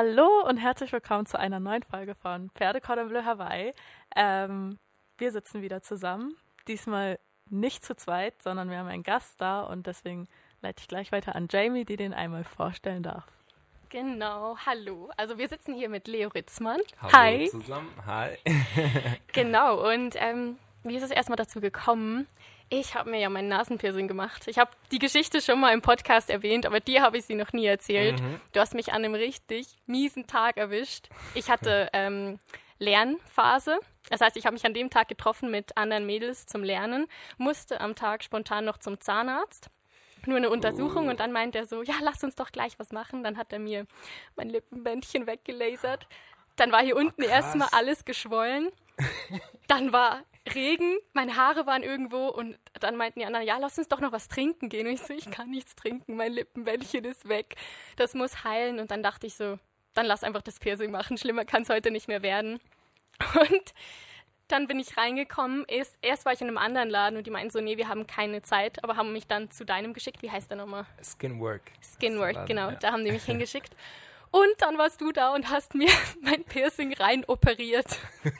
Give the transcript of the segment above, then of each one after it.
Hallo und herzlich willkommen zu einer neuen Folge von Pferde Cordon Bleu Hawaii. Ähm, wir sitzen wieder zusammen. Diesmal nicht zu zweit, sondern wir haben einen Gast da und deswegen leite ich gleich weiter an Jamie, die den einmal vorstellen darf. Genau, hallo. Also wir sitzen hier mit Leo Ritzmann. Hallo Hi. zusammen. Hi. Genau, und ähm, wie ist es erstmal dazu gekommen? Ich habe mir ja mein Nasenpiercing gemacht. Ich habe die Geschichte schon mal im Podcast erwähnt, aber dir habe ich sie noch nie erzählt. Du hast mich an einem richtig miesen Tag erwischt. Ich hatte ähm, Lernphase. Das heißt, ich habe mich an dem Tag getroffen mit anderen Mädels zum Lernen, musste am Tag spontan noch zum Zahnarzt. Nur eine Untersuchung und dann meint er so, ja, lass uns doch gleich was machen. Dann hat er mir mein Lippenbändchen weggelasert. Dann war hier unten krass. erstmal alles geschwollen. Dann war Regen, meine Haare waren irgendwo und dann meinten die anderen, ja, lass uns doch noch was trinken gehen. Und ich so, ich kann nichts trinken, mein Lippenbändchen ist weg. Das muss heilen. Und dann dachte ich so, dann lass einfach das Piercing machen. Schlimmer kann es heute nicht mehr werden. Und dann bin ich reingekommen. Erst, erst war ich in einem anderen Laden und die meinten so, nee, wir haben keine Zeit, aber haben mich dann zu deinem geschickt. Wie heißt der nochmal? Skinwork. Skinwork, Laden, genau. ja. Da haben die mich hingeschickt. Und dann warst du da und hast mir mein Piercing rein operiert.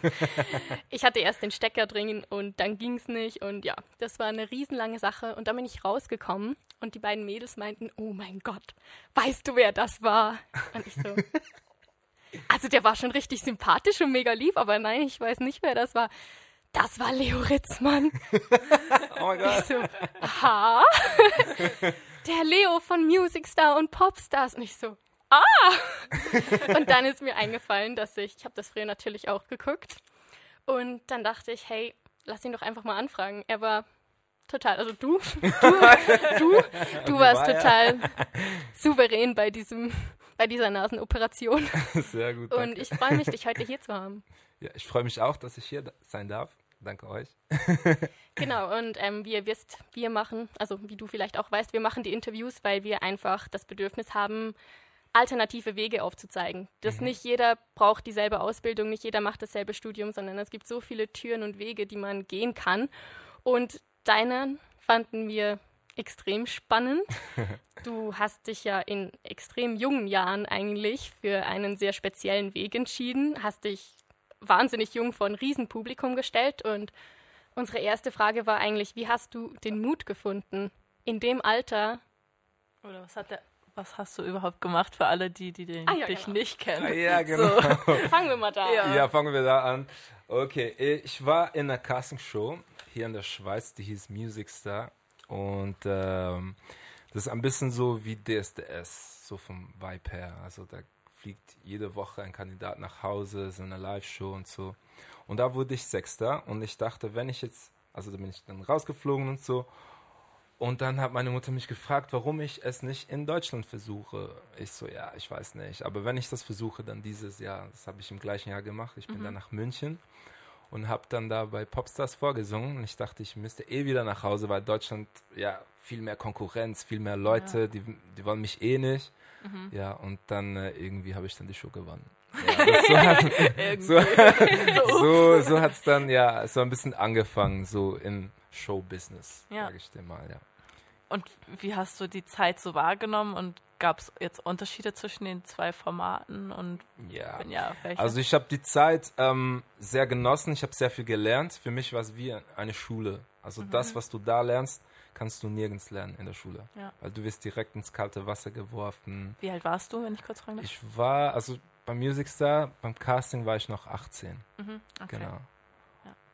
Ich hatte erst den Stecker drin und dann ging es nicht. Und ja, das war eine riesenlange Sache. Und dann bin ich rausgekommen und die beiden Mädels meinten, oh mein Gott, weißt du, wer das war? Und ich so, also der war schon richtig sympathisch und mega lieb, aber nein, ich weiß nicht, wer das war. Das war Leo Ritzmann. Oh mein Gott. Ich so, aha. Der Leo von Music Star und Popstars. Und ich so, ah. Und dann ist mir eingefallen, dass ich, ich habe das früher natürlich auch geguckt. Und dann dachte ich, hey, lass ihn doch einfach mal anfragen. Er war total, also du, du, du, du warst war total souverän bei diesem, bei dieser Nasenoperation. Sehr gut. Und Danke. ich freue mich, dich heute hier zu haben. Ja, ich freue mich auch, dass ich hier sein darf. Danke euch. Genau, und ähm, wie ihr wisst, wir machen, also wie du vielleicht auch weißt, wir machen die Interviews, weil wir einfach das Bedürfnis haben, alternative Wege aufzuzeigen. Dass nicht jeder braucht dieselbe Ausbildung, nicht jeder macht dasselbe Studium, sondern es gibt so viele Türen und Wege, die man gehen kann. Und deinen fanden wir extrem spannend. Du hast dich ja in extrem jungen Jahren eigentlich für einen sehr speziellen Weg entschieden, hast dich wahnsinnig jung vor ein Riesenpublikum gestellt und unsere erste Frage war eigentlich, wie hast du den Mut gefunden, in dem Alter, Oder was hat der, was hast du überhaupt gemacht für alle die, die den, Ah, ja, dich genau. nicht kennen? Ah, ja, genau. fangen wir mal da an. Ja, fangen wir da an. Okay, ich war in einer Castingshow hier in der Schweiz, die hieß Music Star. Und ähm, das ist ein bisschen so wie DSDS, so vom Vibe her. Also da fliegt jede Woche ein Kandidat nach Hause, so eine Live-Show und so. Und da wurde ich Sechster und ich dachte, wenn ich jetzt, also da bin ich dann rausgeflogen und so. Und dann hat meine Mutter mich gefragt, warum ich es nicht in Deutschland versuche. Ich so, ja, ich weiß nicht. Aber wenn ich das versuche, dann dieses Jahr. Das habe ich im gleichen Jahr gemacht. Ich bin dann nach München und habe dann da bei Popstars vorgesungen. Und ich dachte, ich müsste eh wieder nach Hause, weil Deutschland, ja, viel mehr Konkurrenz, viel mehr Leute, die, die wollen mich eh nicht. Ja, und dann äh, irgendwie habe ich dann die Show gewonnen. Ja, so hat, so, so, so hat es dann ja so ein bisschen angefangen, so in Showbusiness, Ja. sage ich dir mal, ja. Und wie hast du die Zeit so wahrgenommen und gab es jetzt Unterschiede zwischen den zwei Formaten und Ja, ja, also ich habe die Zeit ähm, sehr genossen, ich habe sehr viel gelernt. Für mich war es wie eine Schule. Also das, was du da lernst, kannst du nirgends lernen in der Schule. Ja. Weil du wirst direkt ins kalte Wasser geworfen. wie alt warst du, wenn ich kurz fragen darf? Ich war, also beim Music Star, beim Casting war ich noch 18. Mhm, okay. Genau.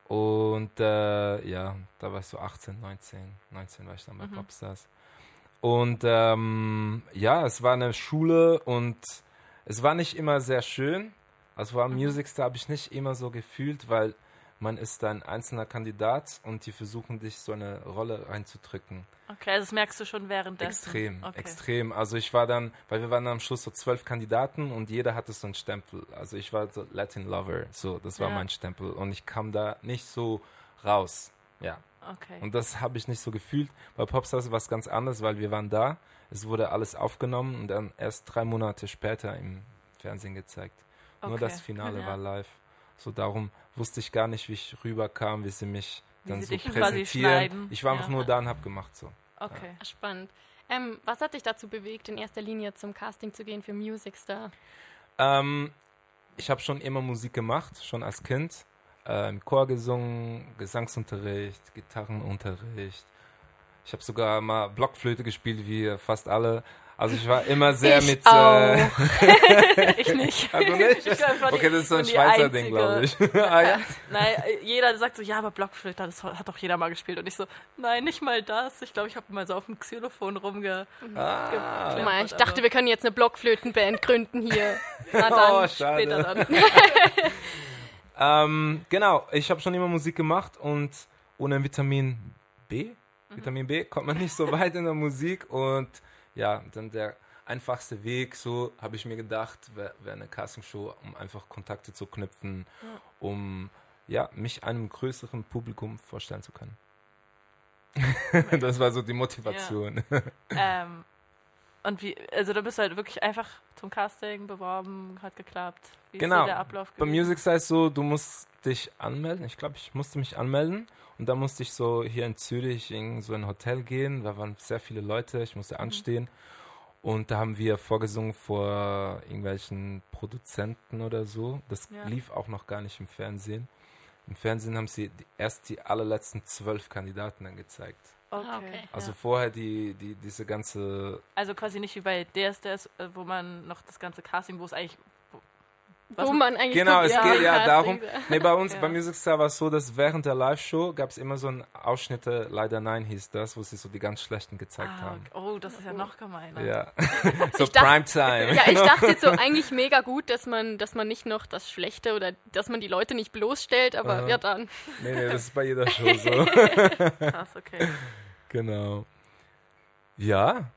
Und äh, ja, da war ich so 18, 19, 19 war ich dann bei Mhm. Popstars. Und ähm, ja, es war eine Schule und es war nicht immer sehr schön. Also war Mhm. Music Star habe ich nicht immer so gefühlt, weil man ist ein einzelner Kandidat und die versuchen dich so eine Rolle reinzudrücken. Okay, also das merkst du schon währenddessen. Extrem, okay. extrem. Also ich war dann, weil wir waren am Schluss so zwölf Kandidaten und jeder hatte so einen Stempel. Also ich war so Latin Lover, so das war Ja. mein Stempel und ich kam da nicht so raus. Ja, Okay. und das habe ich nicht so gefühlt. Bei Popstars war es ganz anders, weil wir waren da, es wurde alles aufgenommen und dann erst drei Monate später im Fernsehen gezeigt. Nur Okay. das Finale Ja. war live. So darum wusste ich gar nicht, wie ich rüberkam, wie sie mich Wie dann sie so präsentieren. Ich war einfach Ja. nur da und habe gemacht so. okay. Spannend. Ähm, was hat dich dazu bewegt, in erster Linie zum Casting zu gehen für Music Star? Ähm, ich habe schon immer Musik gemacht, schon als Kind. Äh, Im Chor gesungen, Gesangsunterricht, Gitarrenunterricht. Ich habe sogar mal Blockflöte gespielt, wie fast alle. Also ich war immer sehr Ich mit. auch. Äh, Ich nicht. also nicht? Okay, das ist so ein Schweizer Ding, glaube ich. ah, ja. Nein, äh, jeder sagt so, ja, aber Blockflöte, das hat doch jeder mal gespielt. Und ich so, nein, nicht mal das. Ich glaube, ich habe mal so auf dem Xylophon rumge... Ah. ge- Mal, ich dachte, wir können jetzt eine Blockflötenband gründen hier. Na dann. Oh, schade. Später dann. Ähm, genau, ich habe schon immer Musik gemacht und ohne Vitamin B, Vitamin B, kommt man nicht so weit in der Musik und ja, dann der einfachste Weg, so habe ich mir gedacht, wäre wär eine Castingshow, um einfach Kontakte zu knüpfen, um ja, mich einem größeren Publikum vorstellen zu können. das war so die Motivation. ähm, und wie, also da bist du halt wirklich einfach zum Casting beworben, hat geklappt. Wie ist Genau. so der Ablauf Bei gewesen? Music Size so, du musst dich anmelden. Ich glaube, ich musste mich anmelden. Und dann musste ich so hier in Zürich in so ein Hotel gehen. Da waren sehr viele Leute. Ich Mhm. musste anstehen. Und da haben wir vorgesungen vor irgendwelchen Produzenten oder so. Das Ja. lief auch noch gar nicht im Fernsehen. Im Fernsehen haben sie erst die allerletzten zwölf Kandidaten dann gezeigt. Okay. Ah, okay. Also ja. vorher die, die, diese ganze also quasi nicht wie bei DSDS, äh, wo man noch das ganze Casting, wo es eigentlich... Was- Wo man eigentlich Genau, es geht ja darum. Nee, bei uns, Ja. bei Music Star war es so, dass während der Live-Show gab es immer so ein Ausschnitte, leider nein hieß das, wo sie so die ganz schlechten gezeigt Ah, haben. Oh, das ist ja noch gemeiner. Ja. so Ich dachte- Primetime. Ja, ich dachte jetzt so eigentlich mega gut, dass man, dass man nicht noch das Schlechte oder dass man die Leute nicht bloßstellt, aber Aha. ja dann. Nee, nee, das ist bei jeder Show so. Krass, okay. genau. Ja.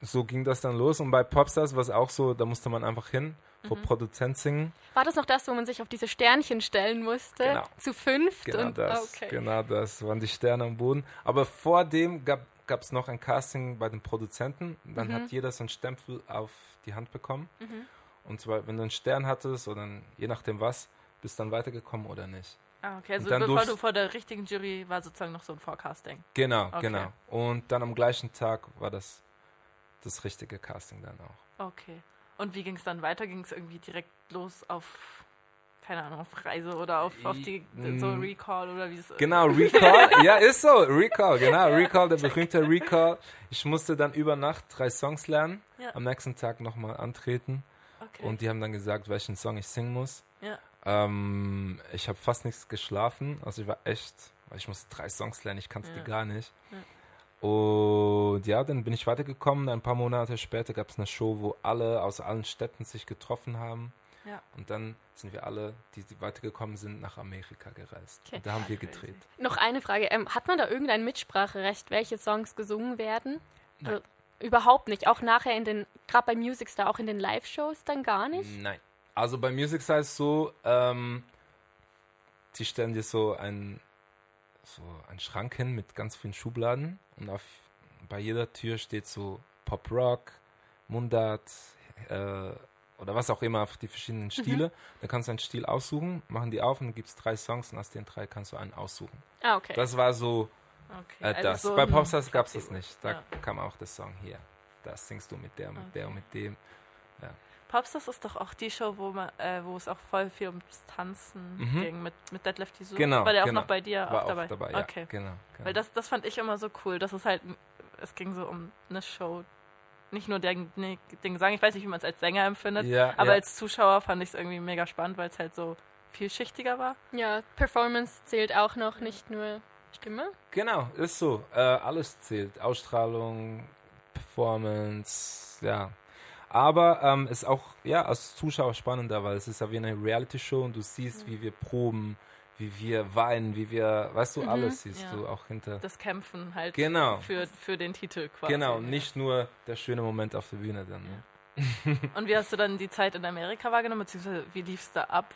So ging das dann los. Und bei Popstars war es auch so, da musste man einfach hin, vor Mhm. Produzent singen. War das noch das, wo man sich auf diese Sternchen stellen musste? Genau. Zu fünft Genau und das. okay. Genau das. Waren die Sterne am Boden. Aber vor dem gab es noch ein Casting bei den Produzenten. Dann Mhm. hat jeder so einen Stempel auf die Hand bekommen. Mhm. Und zwar, wenn du einen Stern hattest oder ein, je nachdem was, bist dann weitergekommen oder nicht. Ah, okay. Also bevor du vor der richtigen Jury war sozusagen noch so ein Forecasting. Genau, Okay. genau. Und dann am gleichen Tag war das das richtige Casting dann auch. Okay. Und wie ging es dann weiter? Ging es irgendwie direkt los auf, keine Ahnung, auf Reise oder auf, auf die so Mm. Recall oder wie es Genau, Recall. ja, ist so. Recall, genau. Recall, der berühmte Recall. Ich musste dann über Nacht drei Songs lernen. Ja. Am nächsten Tag nochmal antreten. Okay. Und die haben dann gesagt, welchen Song ich singen muss. Ja. Ähm, ich habe fast nichts geschlafen. Also ich war echt, weil ich musste drei Songs lernen, ich kannte Ja. die gar nicht. Ja. Und ja, dann bin ich weitergekommen. Ein paar Monate später gab es eine Show, wo alle aus allen Städten sich getroffen haben. Ja. Und dann sind wir alle, die, die weitergekommen sind, nach Amerika gereist. Okay. Und da haben wir gedreht. Noch eine Frage. Ähm, hat man da irgendein Mitspracherecht, welche Songs gesungen werden? Nein. Äh, überhaupt nicht. Auch nachher in den, gerade bei Music Star, auch in den Live-Shows dann gar nicht? Nein. Also bei Music Star ist so, ähm, die stellen dir so ein so einen Schrank hin mit ganz vielen Schubladen und auf bei jeder Tür steht so Pop Rock, Mundart äh, oder was auch immer auf die verschiedenen Stile. Da kannst du einen Stil aussuchen, machen die auf und dann gibt es drei Songs und aus den drei kannst du einen aussuchen. Ah, okay. Das war so okay. äh, also das. so Bei ein Popstars gab es das nicht. Da Ja. kam auch der Song hier. Das singst du mit der, mit der und mit dem. Popstars ist doch auch die Show, wo man, äh, wo es auch voll viel ums Tanzen Mhm. ging mit, mit Deadlift Tisu. Genau, War der auch genau. noch bei dir War auch dabei? ja. Okay. Genau, genau. Weil das, das fand ich immer so cool. Das ist halt, es ging so um eine Show. Nicht nur den, nee, den Gesang, ich weiß nicht, wie man es als Sänger empfindet, ja, aber ja. als Zuschauer fand ich es irgendwie mega spannend, weil es halt so vielschichtiger war. ja, Performance zählt auch noch, nicht nur Stimme. Genau, ist so. Äh, alles zählt. Ausstrahlung, Performance, ja. Aber ähm, ist auch ja als Zuschauer spannender, weil es ist ja wie eine Reality-Show und du siehst, wie wir proben, wie wir weinen, wie wir, weißt du, Mhm, alles siehst ja. du auch hinter. Das Kämpfen halt Genau. für, für den Titel quasi. Genau, ja. nicht nur der schöne Moment auf der Bühne dann. Ne? Und wie hast du dann die Zeit in Amerika wahrgenommen, beziehungsweise wie lief es da ab?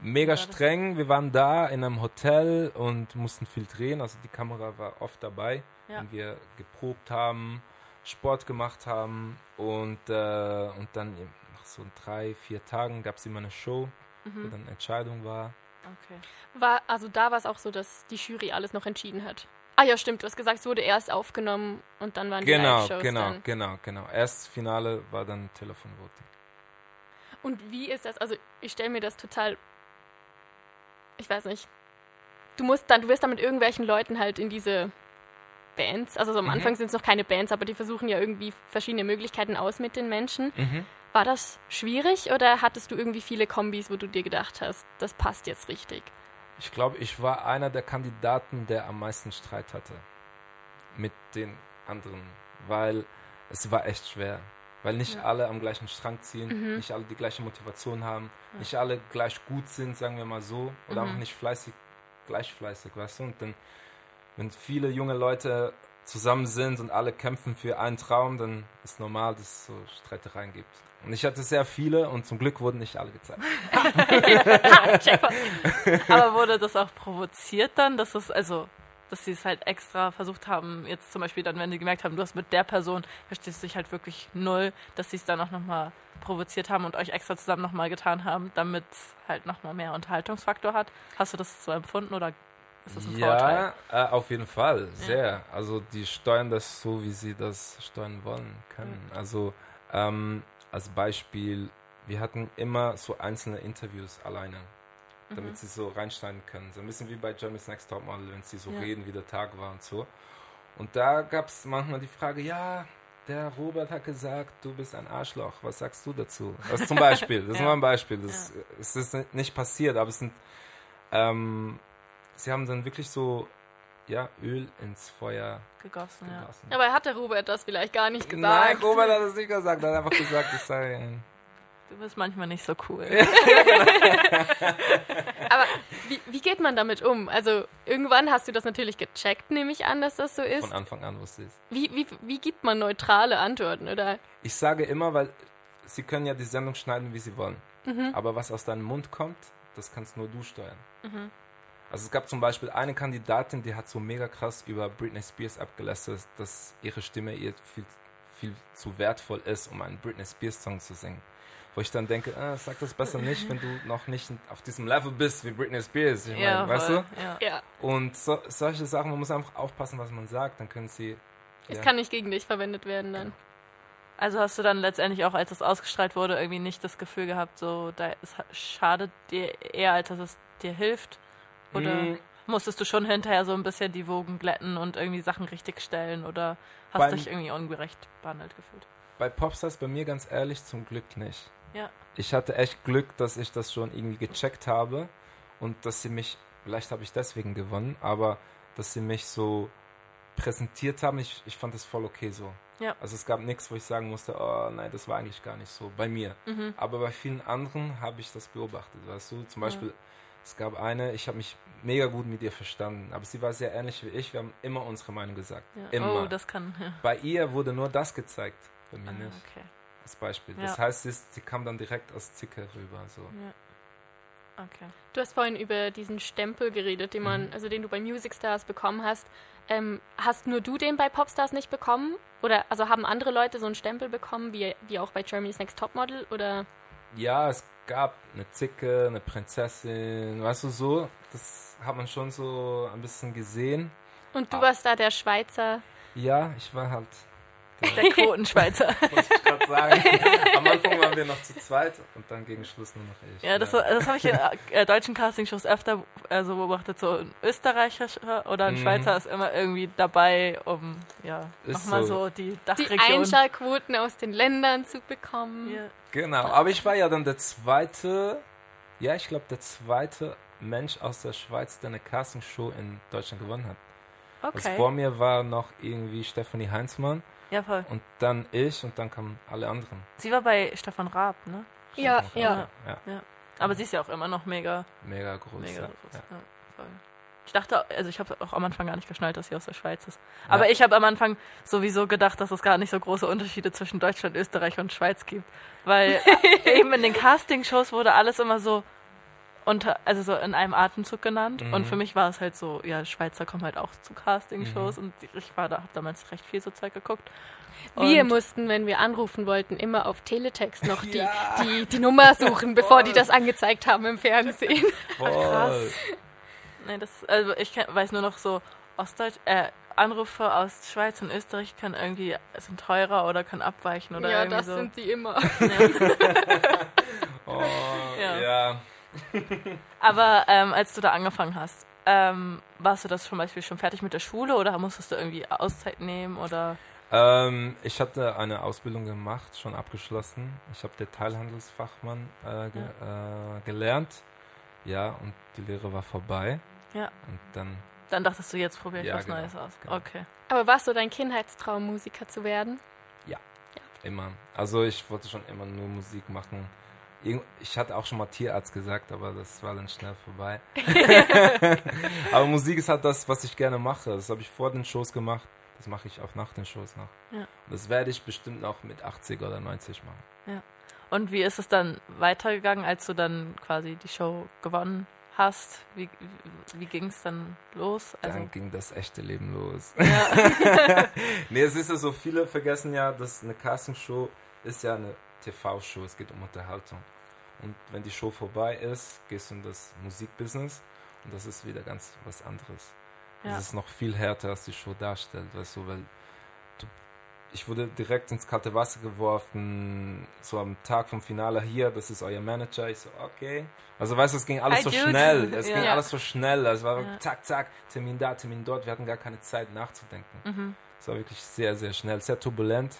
Mega streng. Wir waren da in einem Hotel und mussten viel drehen. Also die Kamera war oft dabei, Ja. wenn wir geprobt haben, Sport gemacht haben und, äh, und dann nach so drei, vier Tagen gab es immer eine Show, wo Mhm. dann Entscheidung war. Okay. War, also da war es auch so, dass die Jury alles noch entschieden hat. Ah ja, stimmt, du hast gesagt, es wurde erst aufgenommen und dann waren die Genau, Live-Shows genau, dann. genau, genau. Erst Finale war dann Telefonvoting. Und wie ist das? Also ich stelle mir das total, ich weiß nicht. Du musst dann, du wirst dann mit irgendwelchen Leuten halt in diese Bands, also so am Mhm. Anfang sind es noch keine Bands, aber die versuchen ja irgendwie verschiedene Möglichkeiten aus mit den Menschen. Mhm. War das schwierig oder hattest du irgendwie viele Kombis, wo du dir gedacht hast, das passt jetzt richtig? Ich glaube, ich war einer der Kandidaten, der am meisten Streit hatte mit den anderen, weil es war echt schwer. Weil nicht Ja. alle am gleichen Strang ziehen, Mhm. nicht alle die gleiche Motivation haben, Ja. nicht alle gleich gut sind, sagen wir mal so, oder Mhm. auch nicht fleißig, gleich fleißig, weißt du? Und dann, wenn viele junge Leute zusammen sind und alle kämpfen für einen Traum, dann ist normal, dass es so Streitereien gibt. Und ich hatte sehr viele und zum Glück wurden nicht alle gezeigt. Aber wurde das auch provoziert dann, dass es, also, dass sie es halt extra versucht haben, jetzt zum Beispiel dann, wenn sie gemerkt haben, du hast mit der Person, verstehst du dich halt wirklich null, dass sie es dann auch nochmal provoziert haben und euch extra zusammen nochmal getan haben, damit halt nochmal mehr Unterhaltungsfaktor hat. Hast du das so empfunden oder ist das ein Vorteil? Ja, äh, auf jeden Fall, sehr. Also die steuern das so, wie sie das steuern wollen können. Also ähm, als Beispiel, wir hatten immer so einzelne Interviews alleine, damit Mhm. sie so reinschneiden können. So ein bisschen wie bei Jeremy's Next Topmodel, wenn sie so Ja. reden, wie der Tag war und so. Und da gab es manchmal die Frage, ja, der Robert hat gesagt, du bist ein Arschloch. Was sagst du dazu? Das zum Beispiel. Das ist Ja. nur ein Beispiel. Das, Es ist nicht passiert, aber es sind ähm, sie haben dann wirklich so ja, Öl ins Feuer Gegossen, ja. gegossen. Aber hat der Robert das vielleicht gar nicht Nein, gesagt? Robert hat es nicht gesagt. Er hat einfach gesagt, ich sei ein. Du bist manchmal nicht so cool. Aber wie, wie geht man damit um? Also irgendwann hast du das natürlich gecheckt, nehme ich an, dass das so ist. Von Anfang an wusste ich es. Wie, wie, wie gibt man neutrale Antworten? Oder Ich sage immer, weil sie können ja die Sendung schneiden, wie sie wollen. Mhm. Aber was aus deinem Mund kommt, das kannst nur du steuern. Mhm. Also es gab zum Beispiel eine Kandidatin, die hat so mega krass über Britney Spears abgelästert, dass ihre Stimme ihr viel, viel zu wertvoll ist, um einen Britney Spears Song zu singen. Wo ich dann denke, ah, sag das besser nicht, wenn du noch nicht auf diesem Level bist wie Britney Spears. Ich ja, meine, weißt voll, du? Ja. ja, Und so, solche Sachen, man muss einfach aufpassen, was man sagt, dann können sie. es ja. kann nicht gegen dich verwendet werden dann. Also hast du dann letztendlich auch, als es ausgestrahlt wurde, irgendwie nicht das Gefühl gehabt, so, da es ha- schadet dir eher, als dass es dir hilft? Oder Mm, musstest du schon hinterher so ein bisschen die Wogen glätten und irgendwie Sachen richtig stellen? Oder hast Beim- du dich irgendwie ungerecht behandelt gefühlt? bei Popstars bei mir ganz ehrlich zum Glück nicht. Ja. Ich hatte echt Glück, dass ich das schon irgendwie gecheckt habe und dass sie mich, vielleicht habe ich deswegen gewonnen, aber dass sie mich so präsentiert haben, ich, ich fand das voll okay so. Ja. Also es gab nichts, wo ich sagen musste, oh nein, das war eigentlich gar nicht so bei mir. Mhm. Aber bei vielen anderen habe ich das beobachtet, weißt du? Zum Beispiel, es gab eine, ich habe mich mega gut mit ihr verstanden, aber sie war sehr ähnlich wie ich, wir haben immer unsere Meinung gesagt. Ja. Immer. Oh, das kann. Ja. Bei ihr wurde nur das gezeigt, bei mir Ah, nicht okay. als Beispiel. Ja. Das heißt, sie, sie kam dann direkt aus Zicke rüber. So. Ja. Okay. Du hast vorhin über diesen Stempel geredet, den man, Mhm. also den du bei Music Stars bekommen hast. Ähm, hast nur du den bei Popstars nicht bekommen? Oder also haben andere Leute so einen Stempel bekommen, wie, wie auch bei Germany's Next Topmodel? Oder Ja, es gab eine Zicke, eine Prinzessin, weißt du so. Das hat man schon so ein bisschen gesehen. und du Ah. warst da der Schweizer. Ja, ich war halt. Der Quotenschweizer. Muss ich gerade sagen. Am Anfang waren wir noch zu zweit und dann gegen Schluss nur noch ich. Ja, das, das habe ich in äh, deutschen Castingshows öfter äh, so beobachtet. So ein Österreicher oder ein Mhm. Schweizer ist immer irgendwie dabei, um ja nochmal so. so. die Die Dachregion. Einschaltquoten aus den Ländern zu bekommen. Ja. Genau, aber ich war ja dann der zweite, ja, ich glaube, der zweite Mensch aus der Schweiz, der eine Castingshow in Deutschland gewonnen hat. Also Okay. vor mir war noch irgendwie Stefanie Heinzmann ja, voll. und dann ich und dann kamen alle anderen. Sie war bei Stefan Raab, ne? Ja, Stefan ja. Raab, ja. Aber sie ist ja auch immer noch mega, Mega groß. mega ja. groß. Ja. Ja, voll. Ich dachte, also ich habe auch am Anfang gar nicht geschnallt, dass sie aus der Schweiz ist. Aber Ja. ich habe am Anfang sowieso gedacht, dass es gar nicht so große Unterschiede zwischen Deutschland, Österreich und Schweiz gibt. Weil eben in den Castingshows wurde alles immer so unter, also so in einem Atemzug genannt. Mhm. Und für mich war es halt so, ja, Schweizer kommen halt auch zu Castingshows Mhm. und ich war da, habe damals recht viel so Zeug geguckt. Wir Und- mussten, wenn wir anrufen wollten, immer auf Teletext noch die, Ja. die, die Nummer suchen, bevor die das angezeigt haben im Fernsehen. Krass. Nee, das, also ich kenn, weiß nur noch so, Ostdeutsch, äh, Anrufe aus Schweiz und Österreich können irgendwie, sind teurer oder können abweichen oder ja, irgendwie das so. sind die immer. Ja. Oh, Ja. ja. Aber ähm, als du da angefangen hast, ähm, warst du das zum Beispiel schon fertig mit der Schule oder musstest du irgendwie Auszeit nehmen oder? Ähm, ich hatte eine Ausbildung gemacht, schon abgeschlossen. Ich habe Detailhandelsfachmann äh, ge äh, gelernt. Ja, und die Lehre war vorbei. Ja. Und dann Dann dachtest du, jetzt probiere ich Ja, was genau, Neues aus. genau. Okay. Aber warst du dein Kindheitstraum, Musiker zu werden? immer. Also ich wollte schon immer nur Musik machen. Ich hatte auch schon mal Tierarzt gesagt, aber das war dann schnell vorbei. aber Musik ist halt das, was ich gerne mache. Das habe ich vor den Shows gemacht. Das mache ich auch nach den Shows noch. Ja. Das werde ich bestimmt noch mit 80 oder 90 machen. Und wie ist es dann weitergegangen, als du dann quasi die Show gewonnen hast? Wie, wie, wie ging es dann los? Also, Dann ging das echte Leben los. ja. nee, es ist ja so, viele vergessen ja, dass eine Castingshow ist ja eine TV-Show, es geht um Unterhaltung. Und wenn die Show vorbei ist, gehst du in das Musikbusiness und das ist wieder ganz was anderes. Ja. Das ist noch viel härter, als die Show darstellt, weißt du, weil du, ich wurde direkt ins kalte Wasser geworfen, so am Tag vom Finale hier, das ist euer Manager. Ich so, okay. Also weißt du, es ging alles Hi, so dude. schnell. Es Ja. ging alles so schnell. Es war Ja. zack, zack, Termin da, Termin dort. Wir hatten gar keine Zeit nachzudenken. mhm. Es war wirklich sehr, sehr schnell, sehr turbulent.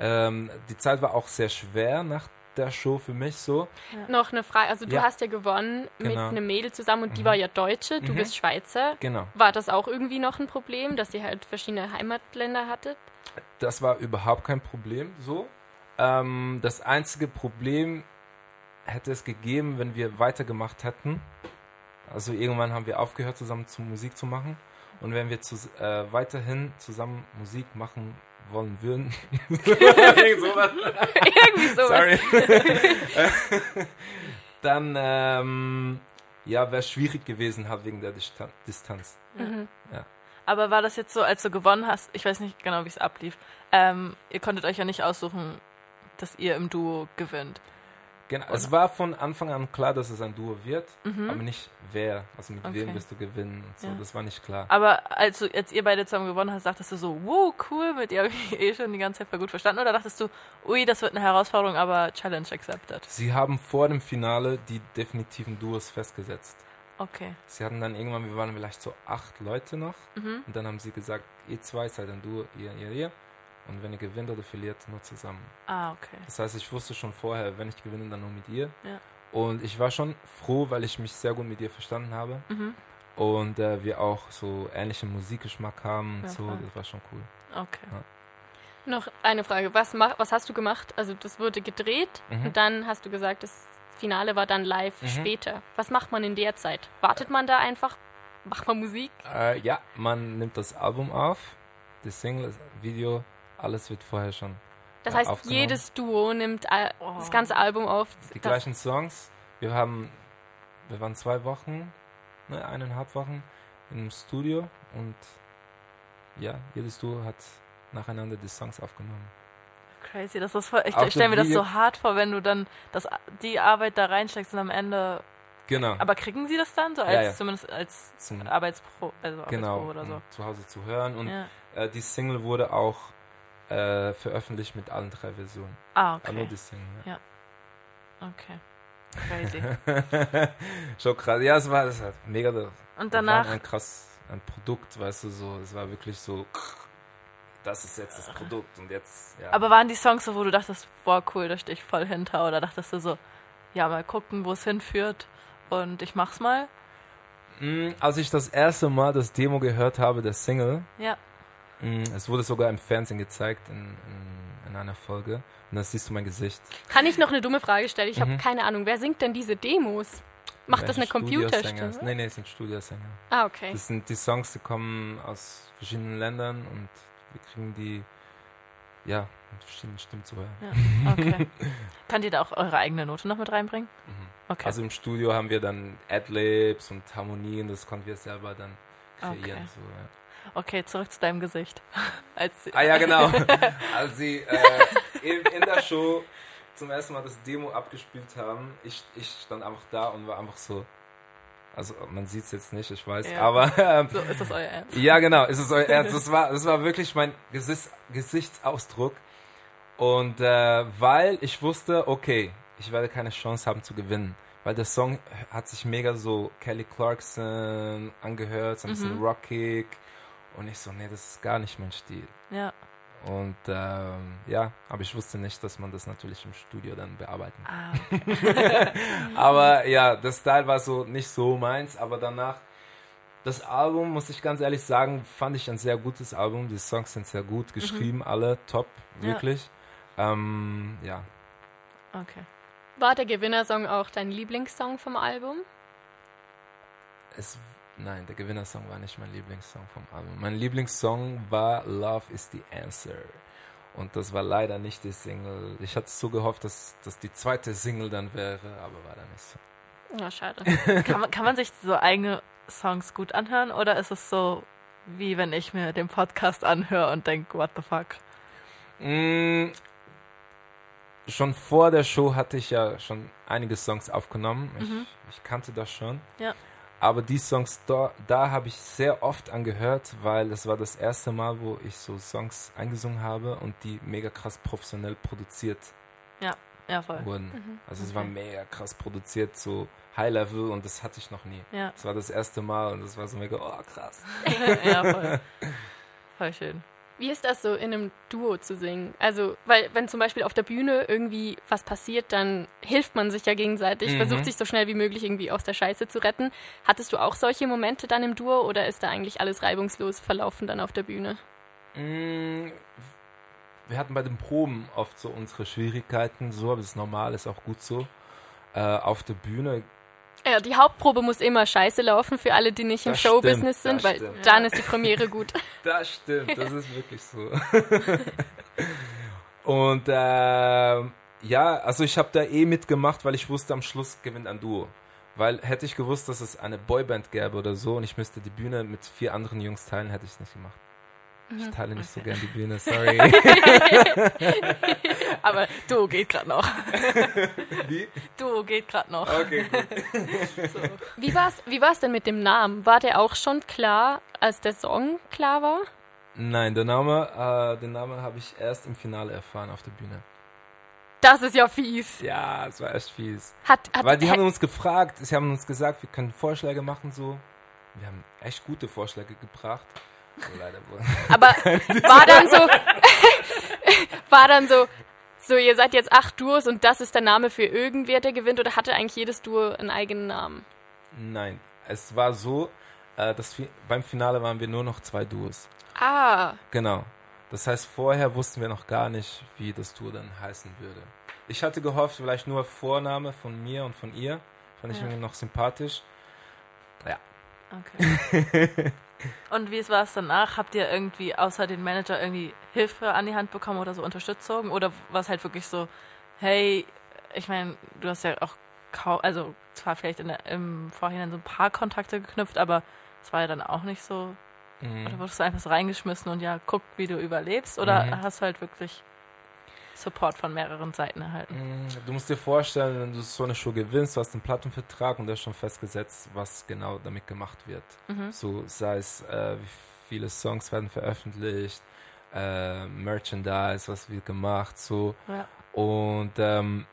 Ähm, die Zeit war auch sehr schwer nach der Show für mich so. Noch eine Frage, also du Ja. hast ja gewonnen mit Genau. einem Mädel zusammen und die Mhm. war ja Deutsche, du Mhm. bist Schweizer. Genau. War das auch irgendwie noch ein Problem, dass ihr halt verschiedene Heimatländer hattet? Das war überhaupt kein Problem so. Ähm, das einzige Problem hätte es gegeben, wenn wir weitergemacht hätten. Also irgendwann haben wir aufgehört, zusammen zu Musik zu machen. Und wenn wir zu, äh, weiterhin zusammen Musik machen wollen würden. Irgend sowas. irgendwie sowas. Sorry. Dann, ähm, ja, wäre schwierig gewesen, halt wegen der Distan Distanz. Mhm. Aber war das jetzt so, als du gewonnen hast, ich weiß nicht genau, wie es ablief, ähm, ihr konntet euch ja nicht aussuchen, dass ihr im Duo gewinnt. Genau, es war von Anfang an klar, dass es ein Duo wird, Mhm. aber nicht wer, also mit wem Okay. wirst du gewinnen und so, Ja. das war nicht klar. Aber als, du, als ihr beide zusammen gewonnen hast, dachtest du so, wow, cool, mit ihr habe ich eh schon die ganze Zeit voll gut verstanden? Oder dachtest du, ui, das wird eine Herausforderung, aber Challenge accepted? Sie haben vor dem Finale die definitiven Duos festgesetzt. Okay. Sie hatten dann irgendwann, wir waren vielleicht so acht Leute noch Mhm. und dann haben sie gesagt, ihr zwei seid ein Duo, ihr, ihr, ihr. Und wenn ihr gewinnt oder verliert, nur zusammen. Ah, okay. Das heißt, ich wusste schon vorher, wenn ich gewinne, dann nur mit ihr. Ja. Und ich war schon froh, weil ich mich sehr gut mit ihr verstanden habe. Mhm. Und äh, wir auch so ähnlichen Musikgeschmack haben und Ja, so. voll. Das war schon cool. Okay. Noch eine Frage, was, mach, was hast du gemacht? Also das wurde gedreht Mhm. und dann hast du gesagt, das Finale war dann live Mhm. später. Was macht man in der Zeit? Wartet man da einfach? Macht man Musik? Äh, ja, man nimmt das Album auf, die Single, das Video, alles wird vorher schon. Das Ja, heißt, jedes Duo nimmt Oh. das ganze Album auf. Die Das- gleichen Songs. Wir haben, wir waren zwei Wochen, ne, eineinhalb Wochen im Studio und ja, jedes Duo hat nacheinander die Songs aufgenommen. Crazy, das ist voll. Ich, ich stelle mir das das so hart vor, wenn du dann das, die Arbeit da reinsteckst und am Ende. Genau. Aber kriegen sie das dann so als Ja, ja. zumindest als Zum, Arbeitspro, also genau, Arbeitspro oder so? zu Hause zu hören. Und Ja. äh, die Single wurde auch äh, veröffentlicht mit allen drei Versionen. Ah, nur okay. die Single. Ja. Okay. Crazy. Schon krass. Ja, es war, es war mega. Und danach. waren ein krass, ein Produkt, weißt du, so, es war wirklich so, das ist jetzt das Produkt und jetzt, ja. Aber waren die Songs so, wo du dachtest, boah, cool, da stehe ich voll hinter? Oder dachtest du so, ja, mal gucken, wo es hinführt und ich mach's mal? Mm, Als ich das erste Mal das Demo gehört habe, der Single, Ja. Mm, es wurde sogar im Fernsehen gezeigt in, in, in einer Folge und dann siehst du mein Gesicht. Kann ich noch eine dumme Frage stellen? Ich habe Mhm. keine Ahnung. Wer singt denn diese Demos? Macht das eine? Computerstimme? Nee, nee, es sind Studiosänger. Ah, okay. Das sind die Songs, die kommen aus verschiedenen Ländern und wir kriegen die, ja, mit verschiedenen Stimmen zu hören. Ja, okay. Könnt ihr da auch eure eigene Note noch mit reinbringen? Mhm. Okay. Also im Studio haben wir dann Adlibs und Harmonien, das konnten wir selber dann kreieren. Okay. So, ja. Okay, zurück zu deinem Gesicht. Ah ja, genau. Als sie äh, in, in der Show zum ersten Mal das Demo abgespielt haben, ich, ich stand einfach da und war einfach so, also man sieht es jetzt nicht, ich weiß, Ja. aber ähm, So, ist das euer Ernst? ja genau, ist es euer Ernst. Das war, das war wirklich mein Gesichts, Gesichtsausdruck. Und äh, weil ich wusste, okay, ich werde keine Chance haben zu gewinnen. Weil der Song hat sich mega so Kelly Clarkson angehört, so ein bisschen Mhm. rockig. Und ich so, nee, das ist gar nicht mein Stil. Ja. Und ähm, ja, aber ich wusste nicht, dass man das natürlich im Studio dann bearbeiten kann. Ah, Aber ja, das Style war so nicht so meins, aber danach, das Album, muss ich ganz ehrlich sagen, fand ich ein sehr gutes Album. Die Songs sind sehr gut geschrieben, alle top, Ja. wirklich. Ähm, ja. okay. War der Gewinnersong auch dein Lieblingssong vom Album? Es, nein, der Gewinnersong war nicht mein Lieblingssong vom Album. Mein Lieblingssong war Love is the Answer. Und das war leider nicht die Single. Ich hatte so gehofft, dass das die zweite Single dann wäre, aber war dann nicht so. Ja, schade. Kann man, kann man sich so eigene Songs gut anhören oder ist es so, wie wenn ich mir den Podcast anhöre und denke, what the fuck? Mm, schon vor der Show hatte ich ja schon einige Songs aufgenommen. Mhm. Ich, ich kannte das schon. Ja. Aber die Songs da, da habe ich sehr oft angehört, weil es war das erste Mal, wo ich so Songs eingesungen habe und die mega krass professionell produziert Ja, voll. wurden. Mhm. Also es war Okay. mega krass produziert, so High Level und das hatte ich noch nie. Ja, Das war das erste Mal und das war so mega, oh krass. ja, voll. Voll schön. Wie ist das so, in einem Duo zu singen? Also, weil, wenn zum Beispiel auf der Bühne irgendwie was passiert, dann hilft man sich ja gegenseitig, Mhm. versucht sich so schnell wie möglich irgendwie aus der Scheiße zu retten. Hattest du auch solche Momente dann im Duo oder ist da eigentlich alles reibungslos verlaufen dann auf der Bühne? Mm, Wir hatten bei den Proben oft so unsere Schwierigkeiten, so, aber das ist normal, ist auch gut so. Äh, auf der Bühne, Ja, die Hauptprobe muss immer scheiße laufen für alle, die nicht im Das Showbusiness stimmt, sind, weil stimmt. dann ist die Premiere gut. das stimmt, das ist wirklich so. Und ähm, ja, also ich habe da eh mitgemacht, weil ich wusste, am Schluss gewinnt ein Duo. Weil hätte ich gewusst, dass es eine Boyband gäbe oder so und ich müsste die Bühne mit vier anderen Jungs teilen, hätte ich es nicht gemacht. Ich teile nicht so gern die Bühne, sorry. Aber Duo geht gerade noch. Wie? Duo geht gerade noch. Okay, gut. So. Wie war's, wie war's denn mit dem Namen? War der auch schon klar, als der Song klar war? Nein, der Name, äh, den Namen habe ich erst im Finale erfahren auf der Bühne. Das ist ja fies. Ja, es war echt fies. Hat, hat, Weil die haben uns gefragt, sie haben uns gesagt, wir können Vorschläge machen so. Wir haben echt gute Vorschläge gebracht. Aber war dann so, war dann so, so ihr seid jetzt acht Duos und das ist der Name für irgendwer, der gewinnt oder hatte eigentlich jedes Duo einen eigenen Namen? Nein, es war so, äh, dass wir, beim Finale waren wir nur noch zwei Duos. Ah, Genau. Das heißt, vorher wussten wir noch gar nicht, wie das Duo dann heißen würde. Ich hatte gehofft, vielleicht nur Vorname von mir und von ihr. Fand ich Ja. irgendwie noch sympathisch. Okay. Und wie war es danach? Habt ihr irgendwie außer den Manager irgendwie Hilfe an die Hand bekommen oder so Unterstützung? Oder war es halt wirklich so, hey, ich meine, du hast ja auch kaum, also zwar vielleicht in der, im Vorhinein so ein paar Kontakte geknüpft, aber es war ja dann auch nicht so. Mhm. Oder wurdest du einfach so reingeschmissen und ja, guck, wie du überlebst? Oder Mhm. hast du halt wirklich Support von mehreren Seiten erhalten? Mm, Du musst dir vorstellen, wenn du so eine Show gewinnst, du hast einen Plattenvertrag und da ist schon festgesetzt, was genau damit gemacht wird. Mhm. So sei es, äh, wie viele Songs werden veröffentlicht, äh, Merchandise, was wird gemacht, so. Ja. Und ähm,